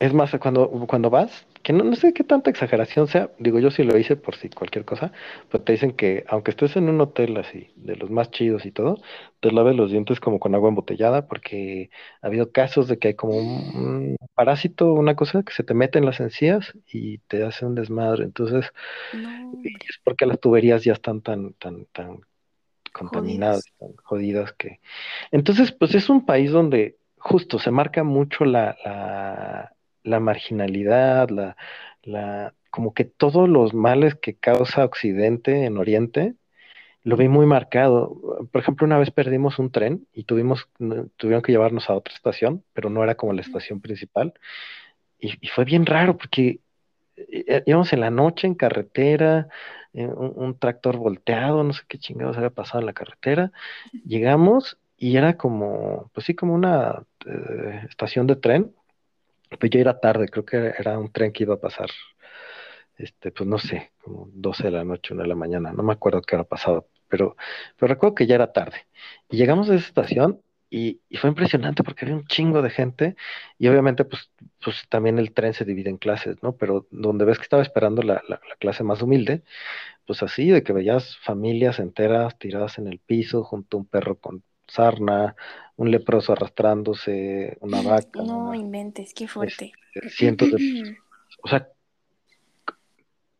Es más, cuando, cuando vas, que no, no sé qué tanta exageración sea, digo yo sí lo hice por si cualquier cosa, pero te dicen que aunque estés en un hotel así, de los más chidos y todo, te laves los dientes como con agua embotellada, porque ha habido casos de que hay como un, un parásito, una cosa que se te mete en las encías y te hace un desmadre. Entonces, No, es porque las tuberías ya están tan, tan, tan contaminadas, Jodidas. tan jodidas que. Entonces, pues es un país donde justo se marca mucho la, la, la marginalidad, la, la, como que todos los males que causa Occidente en Oriente, lo vi muy marcado. Por ejemplo, una vez perdimos un tren y tuvimos, tuvieron que llevarnos a otra estación, pero no era como la estación principal. Y, y fue bien raro porque eh, íbamos en la noche en carretera, eh, un, un tractor volteado, no sé qué chingados había pasado en la carretera. Llegamos y era como, pues sí, como una eh, estación de tren. Pues ya era tarde, creo que era un tren que iba a pasar, este, pues no sé, como 12 de la noche, 1 de la mañana, no me acuerdo qué era pasado, pero, pero recuerdo que ya era tarde. Y llegamos a esa estación y, fue impresionante porque había un chingo de gente y obviamente pues, pues también el tren se divide en clases, ¿no? Pero donde ves que estaba esperando la, la clase más humilde, pues así, de que veías familias enteras tiradas en el piso junto a un perro con sarna, un leproso arrastrándose, una vaca, No una, inventes, qué fuerte. este, cientos de... O sea,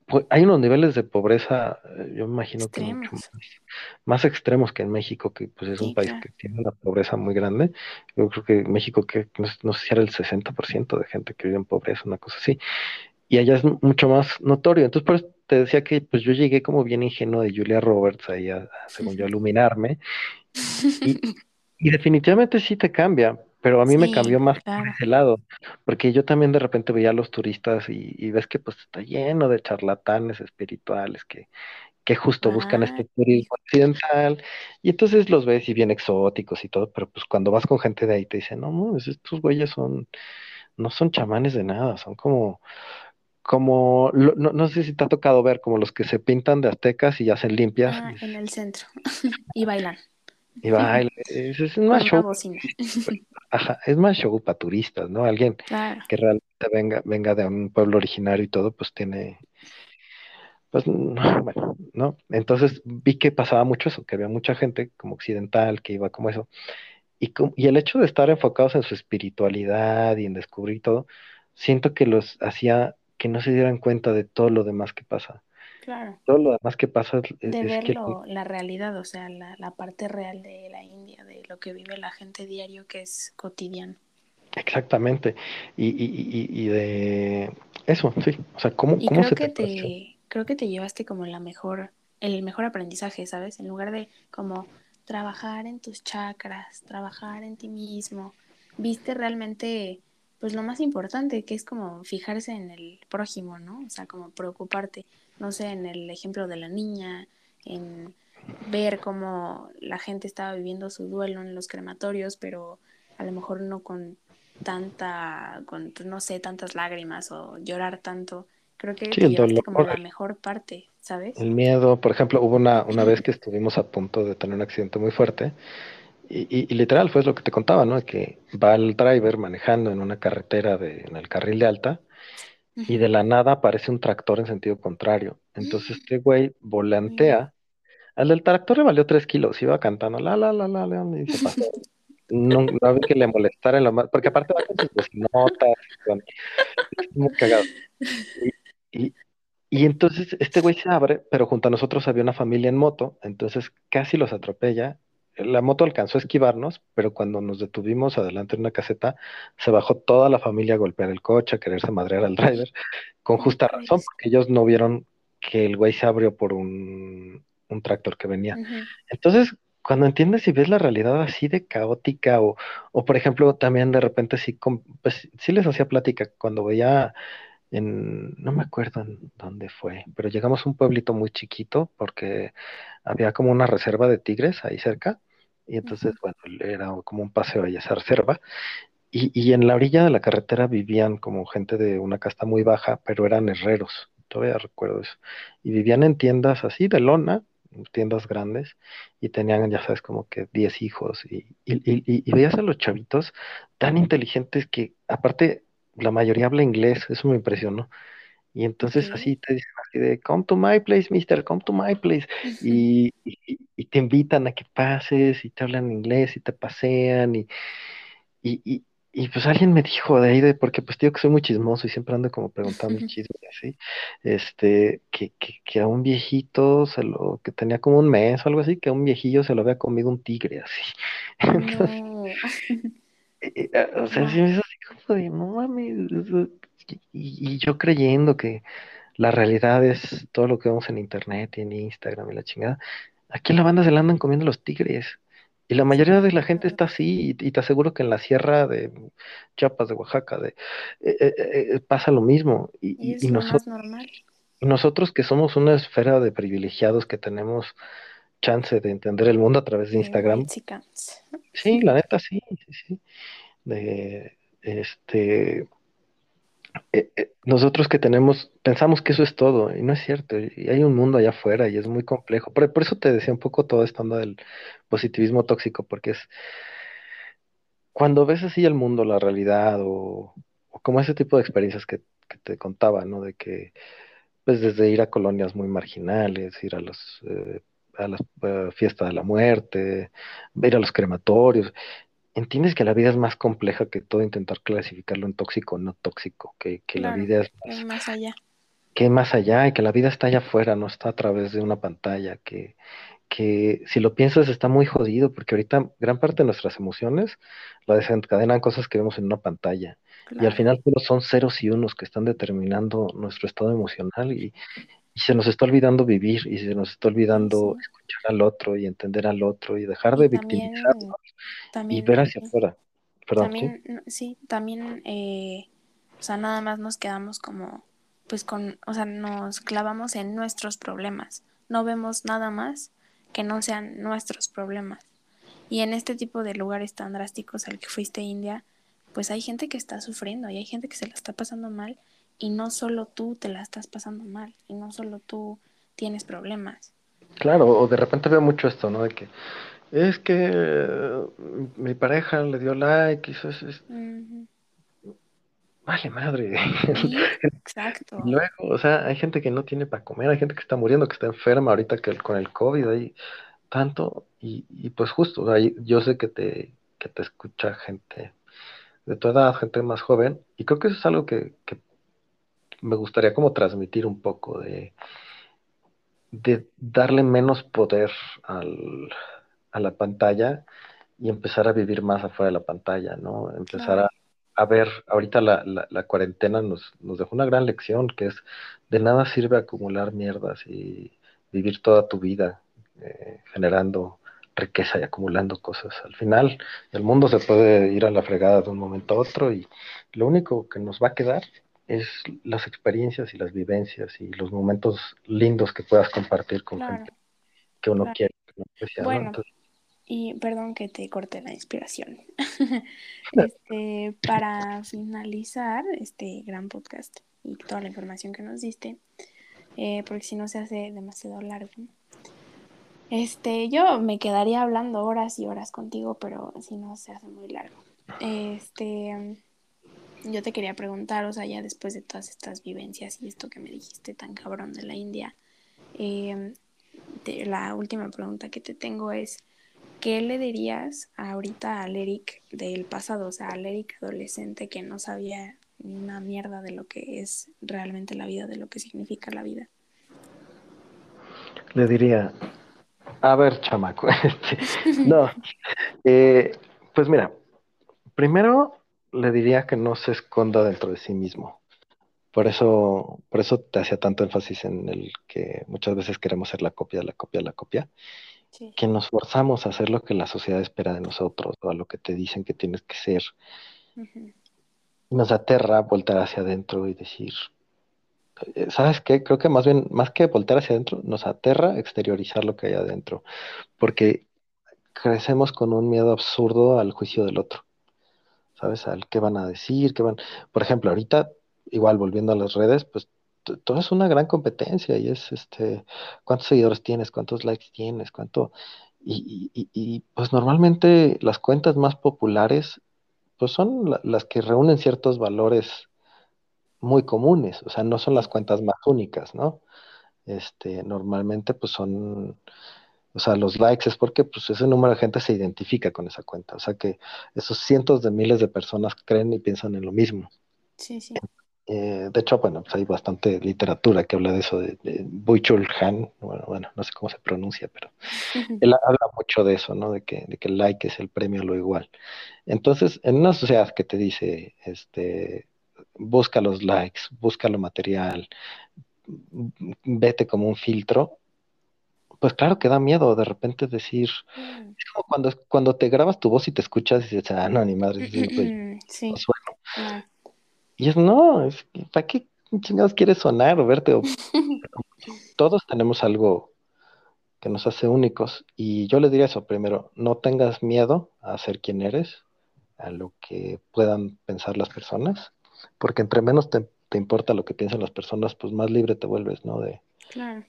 pues, hay unos niveles de pobreza, eh, yo me imagino que mucho más, más extremos que en México, que pues es un país claro. que tiene una pobreza muy grande. Yo creo que México, que no, sé- no sé si era el 60% de gente que vive en pobreza, una cosa así. Y allá es mucho más notorio. Entonces, por eso te decía que pues yo llegué como bien ingenuo de Julia Roberts ahí, a, según yo, a iluminarme. Y, y definitivamente sí te cambia, pero a mí me cambió más por ese lado, porque yo también de repente veía a los turistas y, y ves que pues está lleno de charlatanes espirituales que, que justo buscan este turismo occidental, y entonces los ves y bien exóticos y todo, pero pues cuando vas con gente de ahí te dicen, no, no, estos güeyes son, no son chamanes de nada, son como, como, lo- no, no sé si te ha tocado ver como los que se pintan de aztecas y hacen limpias, ah, en el centro. Y bailan y bailan, es, más show. Ajá, es más show para turistas, ¿no? Alguien Claro. que realmente venga, venga de un pueblo originario y todo, pues tiene, pues, no, bueno, ¿no? Entonces vi que pasaba mucho eso, que había mucha gente como occidental que iba como eso. Y, y el hecho de estar enfocados en su espiritualidad y en descubrir todo, siento que los hacía que no se dieran cuenta de todo lo demás que pasa. Claro. Todo lo demás que pasa es, De es ver que lo, la realidad, o sea, la, la parte real de la India, de lo que vive la gente diario, que es cotidiano. exactamente. Y, y, y, y de eso, sí. O sea, ¿cómo, Y cómo creo se que te te, creo que te llevaste como la mejor, el mejor aprendizaje, ¿sabes? En lugar de como trabajar en tus chakras, trabajar en ti mismo, viste realmente, pues lo más importante, que es como fijarse en el prójimo, ¿no? O sea, como preocuparte, no sé, en el ejemplo de la niña, en ver cómo la gente estaba viviendo su duelo en los crematorios, pero a lo mejor no con tanta, con, pues, no sé, tantas lágrimas o llorar tanto Creo que Sí, como la mejor parte, ¿sabes? el miedo. Por ejemplo, hubo una, una vez que estuvimos a punto de tener un accidente muy fuerte y, y- y literal fue lo que te contaba, ¿no? Que va el driver manejando en una carretera de, en el carril de alta y de la nada aparece un tractor en sentido contrario. Entonces este güey volantea. Al del tractor le valió tres kilos, iba cantando la la la la la y se pasó. No, no vi que le molestara en lo más, porque aparte va con sus bocinotas, con, es muy cagado. Y, y, y entonces este güey se abre, pero junto a nosotros había una familia en moto, entonces casi los atropella. La moto alcanzó a esquivarnos, pero cuando nos detuvimos adelante en una caseta, se bajó toda la familia a golpear el coche, a quererse madrear al driver, con ¿Cómo justa razón, porque ellos no vieron que el güey se abrió por un, un tractor que venía. Entonces, cuando entiendes y ves la realidad así de caótica, o, o por ejemplo, también de repente sí, pues, sí les hacía plática cuando veía en, no me acuerdo en dónde fue, pero llegamos a un pueblito muy chiquito porque había como una reserva de tigres ahí cerca, y entonces, bueno, era como un paseo a esa reserva, y, y en la orilla de la carretera vivían como gente de una casta muy baja, pero eran herreros, todavía recuerdo eso, y vivían en tiendas así de lona, tiendas grandes, y tenían, ya sabes, como que 10 hijos, y, y- y veías a los chavitos tan inteligentes que, aparte, la mayoría habla inglés, eso me impresionó. Y entonces así te dicen así de, come to my place, mister, come to my place. Y, y- y te invitan a que pases y te hablan inglés y te pasean. Y, y, y, pues alguien me dijo de ahí, de, porque pues digo que soy muy chismoso y siempre ando como preguntando chismes así, este, que, que, que a un viejito se lo, que tenía como un mes o algo así, que a un viejillo se lo había comido un tigre así. Entonces, No. o sea, Wow. me hizo así como de, no mames, y, y yo creyendo que la realidad es todo lo que vemos en internet y en Instagram y la chingada. Aquí en la banda se la andan comiendo los tigres. Y la mayoría de la gente está así, y, y te aseguro que en la sierra de Chiapas, de Oaxaca, de, eh, eh, eh, pasa lo mismo. Y, nosotros, normal. nosotros que somos una esfera de privilegiados que tenemos chance de entender el mundo a través de Instagram, sí, la neta, sí, sí, sí. De, este, eh, eh, nosotros que tenemos, pensamos que eso es todo, y no es cierto, y hay un mundo allá afuera y es muy complejo. Por, eso te decía un poco todo esto onda del positivismo tóxico, porque es cuando ves así el mundo, la realidad, o, como ese tipo de experiencias que, te contaba, ¿no? De que, pues desde ir a colonias muy marginales, ir a los... eh, a las eh, fiestas de la muerte, ir a los crematorios, entiendes que la vida es más compleja que todo intentar clasificarlo en tóxico o no tóxico, que, que la vida es más más allá. que más allá y que la vida está allá afuera, no está a través de una pantalla, que, que si lo piensas está muy jodido, porque ahorita gran parte de nuestras emociones la desencadenan cosas que vemos en una pantalla. Y al final solo son ceros y unos que están determinando nuestro estado emocional y, y se nos está olvidando vivir y se nos está Sí, olvidando sí. escuchar al otro y entender al otro y dejar de victimizarnos también, y ver hacia afuera. Perdón, ¿sí? también, no, sí, también, eh, o sea, nada más nos quedamos como, pues con, o sea, nos clavamos en nuestros problemas. No vemos nada más que no sean nuestros problemas. Y en este tipo de lugares tan drásticos al que fuiste India, pues hay gente que está sufriendo y hay gente que se la está pasando mal y no solo tú te la estás pasando mal y no solo tú tienes problemas. Claro, o de repente veo mucho esto, ¿no? De que es que eh, mi pareja le dio like y eso es, vale madre. Sí, exacto. luego, o sea, hay gente que no tiene para comer, hay gente que está muriendo, que está enferma ahorita que el- con el COVID hay tanto, y, y pues justo, o sea, yo sé que te, que te escucha gente de tu edad, gente más joven, y creo que eso es algo que, que me gustaría como transmitir un poco de, de darle menos poder al, a la pantalla y empezar a vivir más afuera de la pantalla, ¿no? Empezar a, a ver, ahorita la, la, la cuarentena nos, nos dejó una gran lección, que es de nada sirve acumular mierdas y vivir toda tu vida eh, generando riqueza y acumulando cosas. Al final, el mundo se puede ir a la fregada de un momento a otro y lo único que nos va a quedar es las experiencias y las vivencias y los momentos lindos que puedas compartir con claro, gente que uno claro. quiere, que aprecia, ¿no? Bueno, Entonces, y perdón que te corte la inspiración. Este, para finalizar este gran podcast y toda la información que nos diste, eh, porque si no se hace demasiado largo. Este, yo me quedaría hablando horas y horas contigo, pero si no se hace muy largo. Este, yo te quería preguntar, o sea, ya después de todas estas vivencias y esto que me dijiste tan cabrón de la India, eh, la última pregunta que te tengo es, ¿qué le dirías ahorita al Eric del pasado, o sea, al Eric adolescente que no sabía ni una mierda de lo que es realmente la vida, de lo que significa la vida? Le diría, a ver, chamaco, este, no, eh, pues mira, primero le diría que no se esconda dentro de sí mismo. Por eso, por eso te hacía tanto énfasis en el que muchas veces queremos ser la copia, la copia, la copia, que nos forzamos a hacer lo que la sociedad espera de nosotros o a lo que te dicen que tienes que ser. Nos aterra voltar hacia adentro y decir, eh, ¿sabes qué? Creo que más bien, más que voltar hacia adentro, nos aterra exteriorizar lo que hay adentro, porque crecemos con un miedo absurdo al juicio del otro. ¿Sabes? Al qué van a decir, qué van. Por ejemplo, ahorita, igual volviendo a las redes, pues todo es una gran competencia y es este cuántos seguidores tienes, cuántos likes tienes, cuánto. Y, y, y pues normalmente las cuentas más populares pues son las que reúnen ciertos valores muy comunes, o sea, no son las cuentas más únicas, ¿no? Este, normalmente pues son o sea, los likes es porque pues, ese número de gente se identifica con esa cuenta. O sea que esos cientos de miles de personas creen y piensan en lo mismo. Sí, sí. Eh, de hecho, bueno, pues hay bastante literatura que habla de eso, de, de Han, bueno, bueno, no sé cómo se pronuncia, pero él habla mucho de eso, ¿no? De que, de que el like es el premio a lo igual. Entonces, en una sociedad que te dice, este, busca los likes, busca lo material, vete como un filtro, pues claro que da miedo de repente decir, mm. es como cuando, cuando te grabas tu voz y te escuchas y dices, ah, no, ni madre, sí, Y es, no, es, ¿para qué chingados quieres sonar o verte? todos tenemos algo que nos hace únicos. Y yo le diría eso primero, no tengas miedo a ser quien eres, a lo que puedan pensar las personas, porque entre menos te, importa lo que piensan las personas, pues más libre te vuelves, ¿no? De, claro.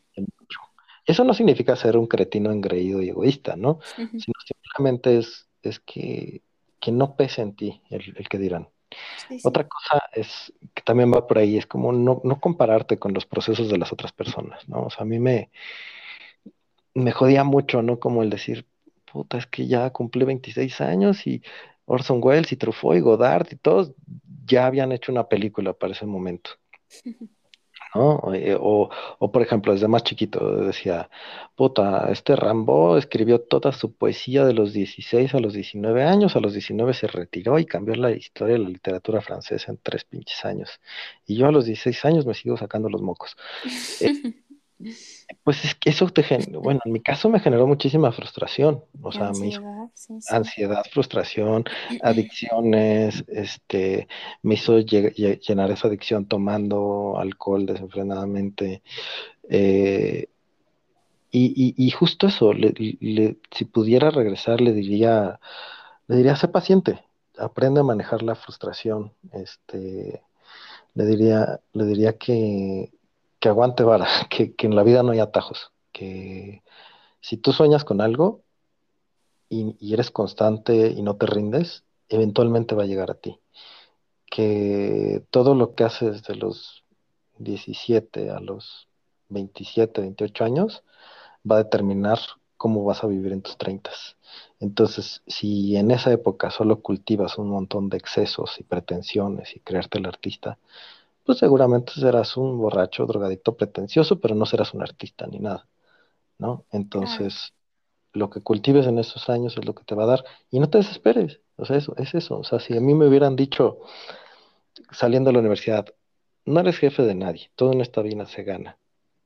Eso no significa ser un cretino engreído y egoísta, ¿no? Sino simplemente es, es que, que, no pese en ti el, que dirán. Otra cosa es que también va por ahí, es como no, no, compararte con los procesos de las otras personas, ¿no? O sea, a mí me, me jodía mucho, ¿no? Como el decir, puta, es que ya cumplí 26 años y Orson Welles y Truffaut y Godard y todos ya habían hecho una película para ese momento. ¿no? Eh, o, o, por ejemplo, desde más chiquito decía, puta, este Rambo escribió toda su poesía de los 16 a los 19 años, a los 19 se retiró y cambió la historia de la literatura francesa en tres pinches años. Y yo a los 16 años me sigo sacando los mocos. Eh, pues es que eso te bueno, en mi caso me generó muchísima frustración, o sea, ansiedad, ansiedad, frustración, adicciones, este, me hizo llenar esa adicción tomando alcohol desenfrenadamente. Eh, y, justo eso, si pudiera regresar, le diría, le diría, sé paciente, aprende a manejar la frustración, este, le diría, le diría que que aguante vara, que, en la vida no hay atajos, que si tú sueñas con algo y, eres constante y no te rindes, eventualmente va a llegar a ti. Que todo lo que haces de los 17 a los 27, 28 años va a determinar cómo vas a vivir en tus 30. Entonces, si en esa época solo cultivas un montón de excesos y pretensiones y crearte el artista, pues seguramente serás un borracho, drogadicto pretencioso, pero no serás un artista ni nada, ¿no? Entonces, lo que cultives en esos años es lo que te va a dar y no te desesperes, o sea, eso es eso, o sea, si a mí me hubieran dicho saliendo de la universidad, no eres jefe de nadie, todo en esta vida se gana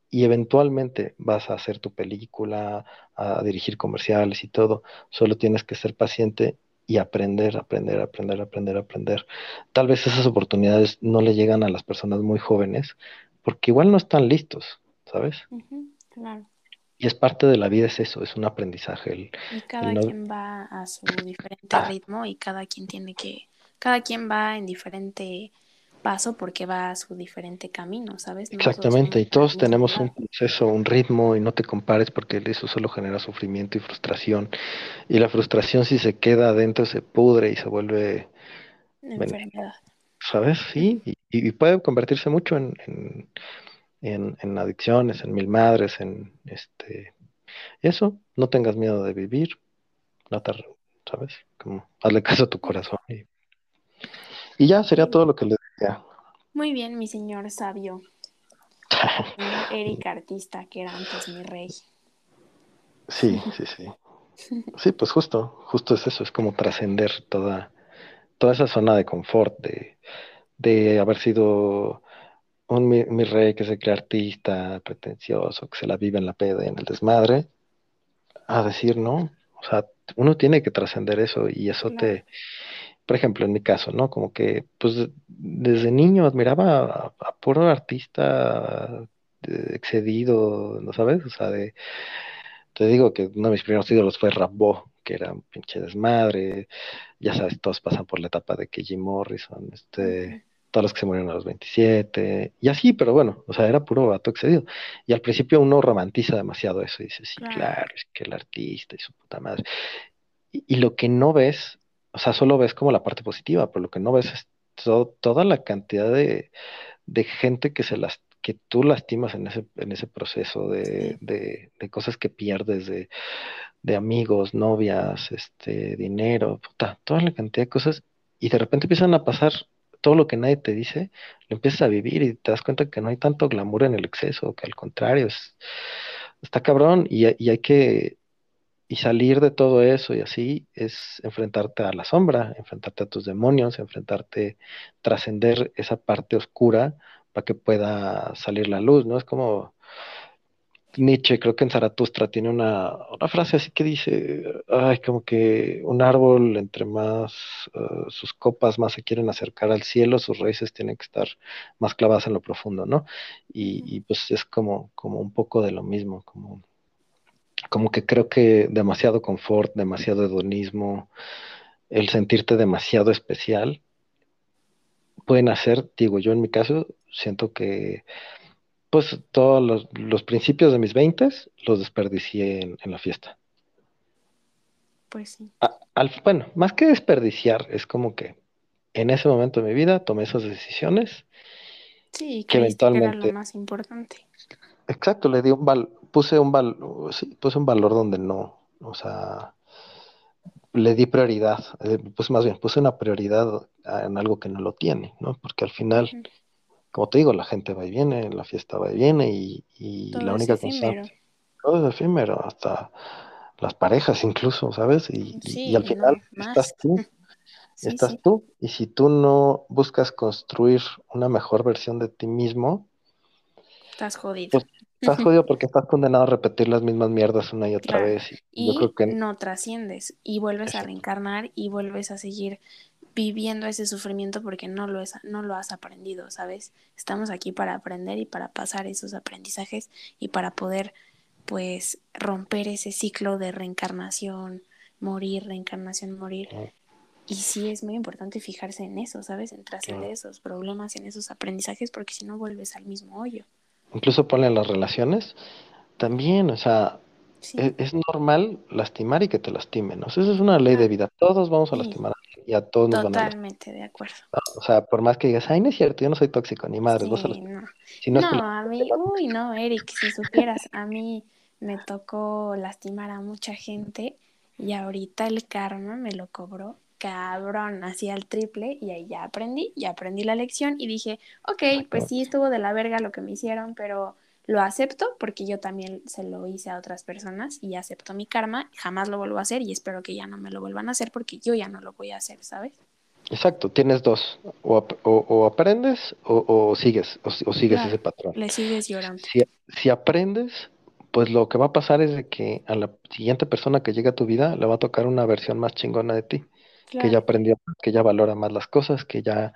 y eventualmente vas a hacer tu película, a dirigir comerciales y todo, solo tienes que ser paciente y aprender, aprender, aprender, aprender, aprender. Tal vez esas oportunidades no le llegan a las personas muy jóvenes porque igual no están listos, ¿sabes? claro. Y es parte de la vida, es eso, es un aprendizaje. y cada quien va a su diferente ritmo y cada quien tiene que, cada quien va en diferente paso porque va a su diferente camino, ¿sabes? Exactamente, y todos tenemos un proceso, un ritmo y no te compares porque eso solo genera sufrimiento y frustración. Y la frustración si se queda adentro se pudre y se vuelve enfermedad. ¿Sabes? Sí, y, puede convertirse mucho en, en, en, adicciones, en mil madres, en este eso, no tengas miedo de vivir, no te, ¿sabes? Como hazle caso a tu corazón y y ya sería todo lo que le Muy bien, mi señor sabio. Eric artista, que era antes mi rey. Sí, sí, sí. Sí, pues justo, justo es eso, es como trascender toda, toda esa zona de confort, de, de haber sido un mi, rey que se cree artista, pretencioso, que se la vive en la peda, en el desmadre, a decir, no, o sea, uno tiene que trascender eso y eso te, por ejemplo, en mi caso, ¿no? Como que, pues, desde niño admiraba a, puro artista excedido, ¿no sabes? O sea, de, te digo que uno de mis primeros ídolos fue Rambo, que era un pinche desmadre, ya sabes, todos pasan por la etapa de que Jim Morrison, este, todos los que se murieron a los 27, y así, pero bueno, o sea, era puro vato excedido. Y al principio uno romantiza demasiado eso y dice, sí, claro, es que el artista y su puta madre. y lo que no ves o sea, solo ves como la parte positiva, pero lo que no ves es toda la cantidad de, gente que se las que tú lastimas en ese, en ese proceso de, de, cosas que pierdes, de, de, amigos, novias, este, dinero, puta, toda la cantidad de cosas, y de repente empiezan a pasar todo lo que nadie te dice, lo empiezas a vivir y te das cuenta que no hay tanto glamour en el exceso, que al contrario, es, está cabrón, y, y hay que y salir de todo eso y así es enfrentarte a la sombra, enfrentarte a tus demonios, enfrentarte, trascender esa parte oscura para que pueda salir la luz, ¿no? Es como Nietzsche, creo que en Zaratustra tiene una, frase así que dice, ay, como que un árbol entre más uh, sus copas más se quieren acercar al cielo, sus raíces tienen que estar más clavadas en lo profundo, ¿no? Y, y pues es como, como un poco de lo mismo, como como que creo que demasiado confort, demasiado hedonismo, el sentirte demasiado especial, pueden hacer, digo yo en mi caso, siento que pues todos los, principios de mis veintes los desperdicié en, la fiesta. Pues sí. bueno, más que desperdiciar, es como que en ese momento de mi vida tomé esas decisiones. Sí, que eventualmente era lo más importante. Exacto, le di un val, puse un val, puse un valor donde no, o sea, le di prioridad, eh, pues más bien, puse una prioridad en algo que no lo tiene, ¿no? Porque al final, como te digo, la gente va y viene, la fiesta va y viene y, la única cosa, todo es efímero, hasta las parejas incluso, ¿sabes? Y, al final estás tú, estás tú, y si tú no buscas construir una mejor versión de ti mismo, Estás jodido. Pues, estás jodido porque estás condenado a repetir las mismas mierdas una y otra vez. Y, yo creo que... no trasciendes y vuelves a reencarnar y vuelves a seguir viviendo ese sufrimiento porque no lo, es, no lo has aprendido, ¿sabes? Estamos aquí para aprender y para pasar esos aprendizajes y para poder, pues, romper ese ciclo de reencarnación, morir, reencarnación, morir. Y sí es muy importante fijarse en eso, ¿sabes? En trascender esos problemas, en esos aprendizajes, porque si no vuelves al mismo hoyo incluso ponle las relaciones, también, o sea, e, es, normal lastimar y que te lastimen, ¿no? Eso es una ley de vida, todos vamos a lastimar a alguien y a todos nos van a Totalmente de acuerdo. O sea, por más que digas, ay, no es cierto, yo no soy tóxico, ni madre, vos no. Si no, a mí, uy, no, Eric, si supieras, a mí me tocó lastimar a mucha gente y ahorita el karma me lo cobró cabrón, así al triple y ahí ya aprendí, ya aprendí la lección y dije, ok, pues sí estuvo de la verga lo que me hicieron, pero lo acepto porque yo también se lo hice a otras personas y acepto mi karma, jamás lo vuelvo a hacer y espero que ya no me lo vuelvan a hacer porque yo ya no lo voy a hacer, ¿sabes? Exacto, tienes dos, o, aprendes o, sigues, o, sigues ese patrón. Le sigues llorando. Si, si aprendes, pues lo que va a pasar es de que a la siguiente persona que llegue a tu vida le va a tocar una versión más chingona de ti que ya aprendió, que ya valora más las cosas, que ya,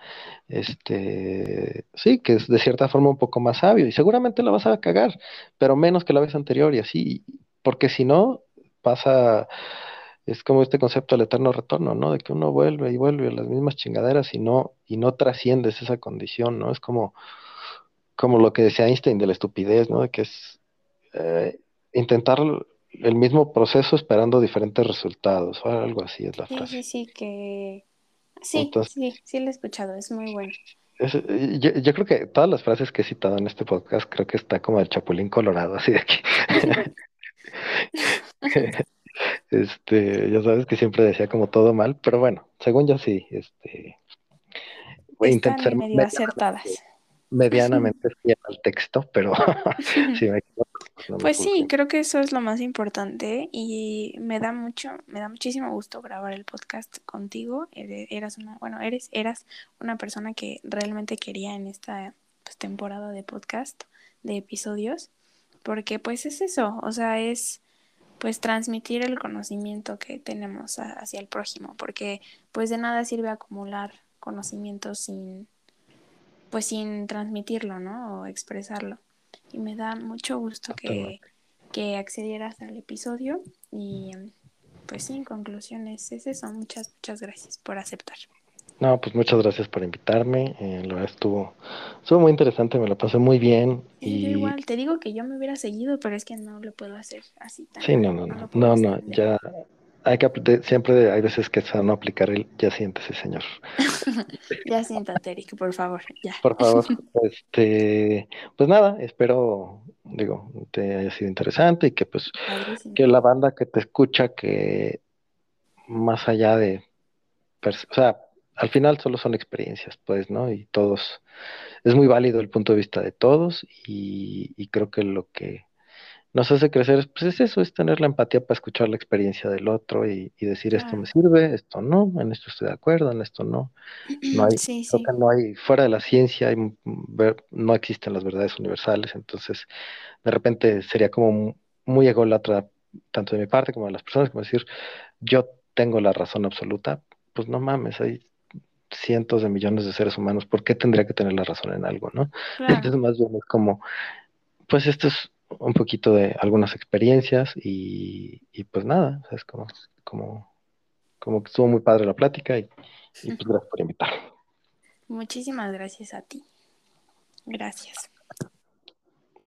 este, sí, que es de cierta forma un poco más sabio y seguramente la vas a cagar, pero menos que la vez anterior y así, porque si no, pasa es como este concepto del eterno retorno, ¿no? De que uno vuelve y vuelve a las mismas chingaderas y no, y no trasciendes esa condición, ¿no? Es como, como lo que decía Einstein de la estupidez, ¿no? De que es eh, intentar el mismo proceso esperando diferentes resultados, o algo así es la frase. Sí, sí, sí, que... Sí, sí, sí lo he escuchado, es muy bueno. Eh, yo, creo que todas las frases que he citado en este podcast creo que está como el chapulín colorado, así de que... este, ya sabes que siempre decía como todo mal, pero bueno, según yo sí, este... Están ser medio acertadas medianamente fiel al texto, pero sí me pues, pues sí, creo que eso es lo más importante y me da mucho, me da muchísimo gusto grabar el podcast contigo. Eras una, bueno, eres, eras una persona que realmente quería en esta pues, temporada de podcast, de episodios, porque pues es eso, o sea, es pues transmitir el conocimiento que tenemos hacia el prójimo, porque pues de nada sirve acumular conocimiento sin pues sin transmitirlo, ¿no? O expresarlo. Y me da mucho gusto que, que accedieras al episodio y pues sí, en conclusiones es eso. Muchas, muchas gracias por aceptar. No, pues muchas gracias por invitarme. Eh, lo estuvo, estuvo muy interesante, me lo pasé muy bien. y... Yo igual, te digo que yo me hubiera seguido, pero es que no lo puedo hacer así. Tan, sí, no, no, no, no, no, ya hay que siempre hay veces que es no aplicar el ya siéntese, señor. ya siéntate, Eric, por favor, ya. Por favor, este, pues nada, espero, digo, te haya sido interesante y que pues que la banda que te escucha que más allá de, o sea, al final solo son experiencias, pues, ¿no? Y todos, es muy válido el punto de vista de todos y creo que lo que nos hace crecer, pues es eso, es tener la empatía para escuchar la experiencia del otro y, decir esto me sirve, esto no, en esto estoy de acuerdo, en esto no. No hay, creo que no hay, fuera de la ciencia no existen las verdades universales, entonces de repente sería como muy ególatra, tanto de mi parte como de las personas, como decir, yo tengo la razón absoluta, pues no mames, hay cientos de millones de seres humanos, ¿por qué tendría que tener la razón en algo, no? Entonces más bien es como, pues esto es un poquito de algunas experiencias y, pues nada, es como, como, como que estuvo muy padre la plática y, y pues gracias por invitarme. Muchísimas gracias a ti. Gracias.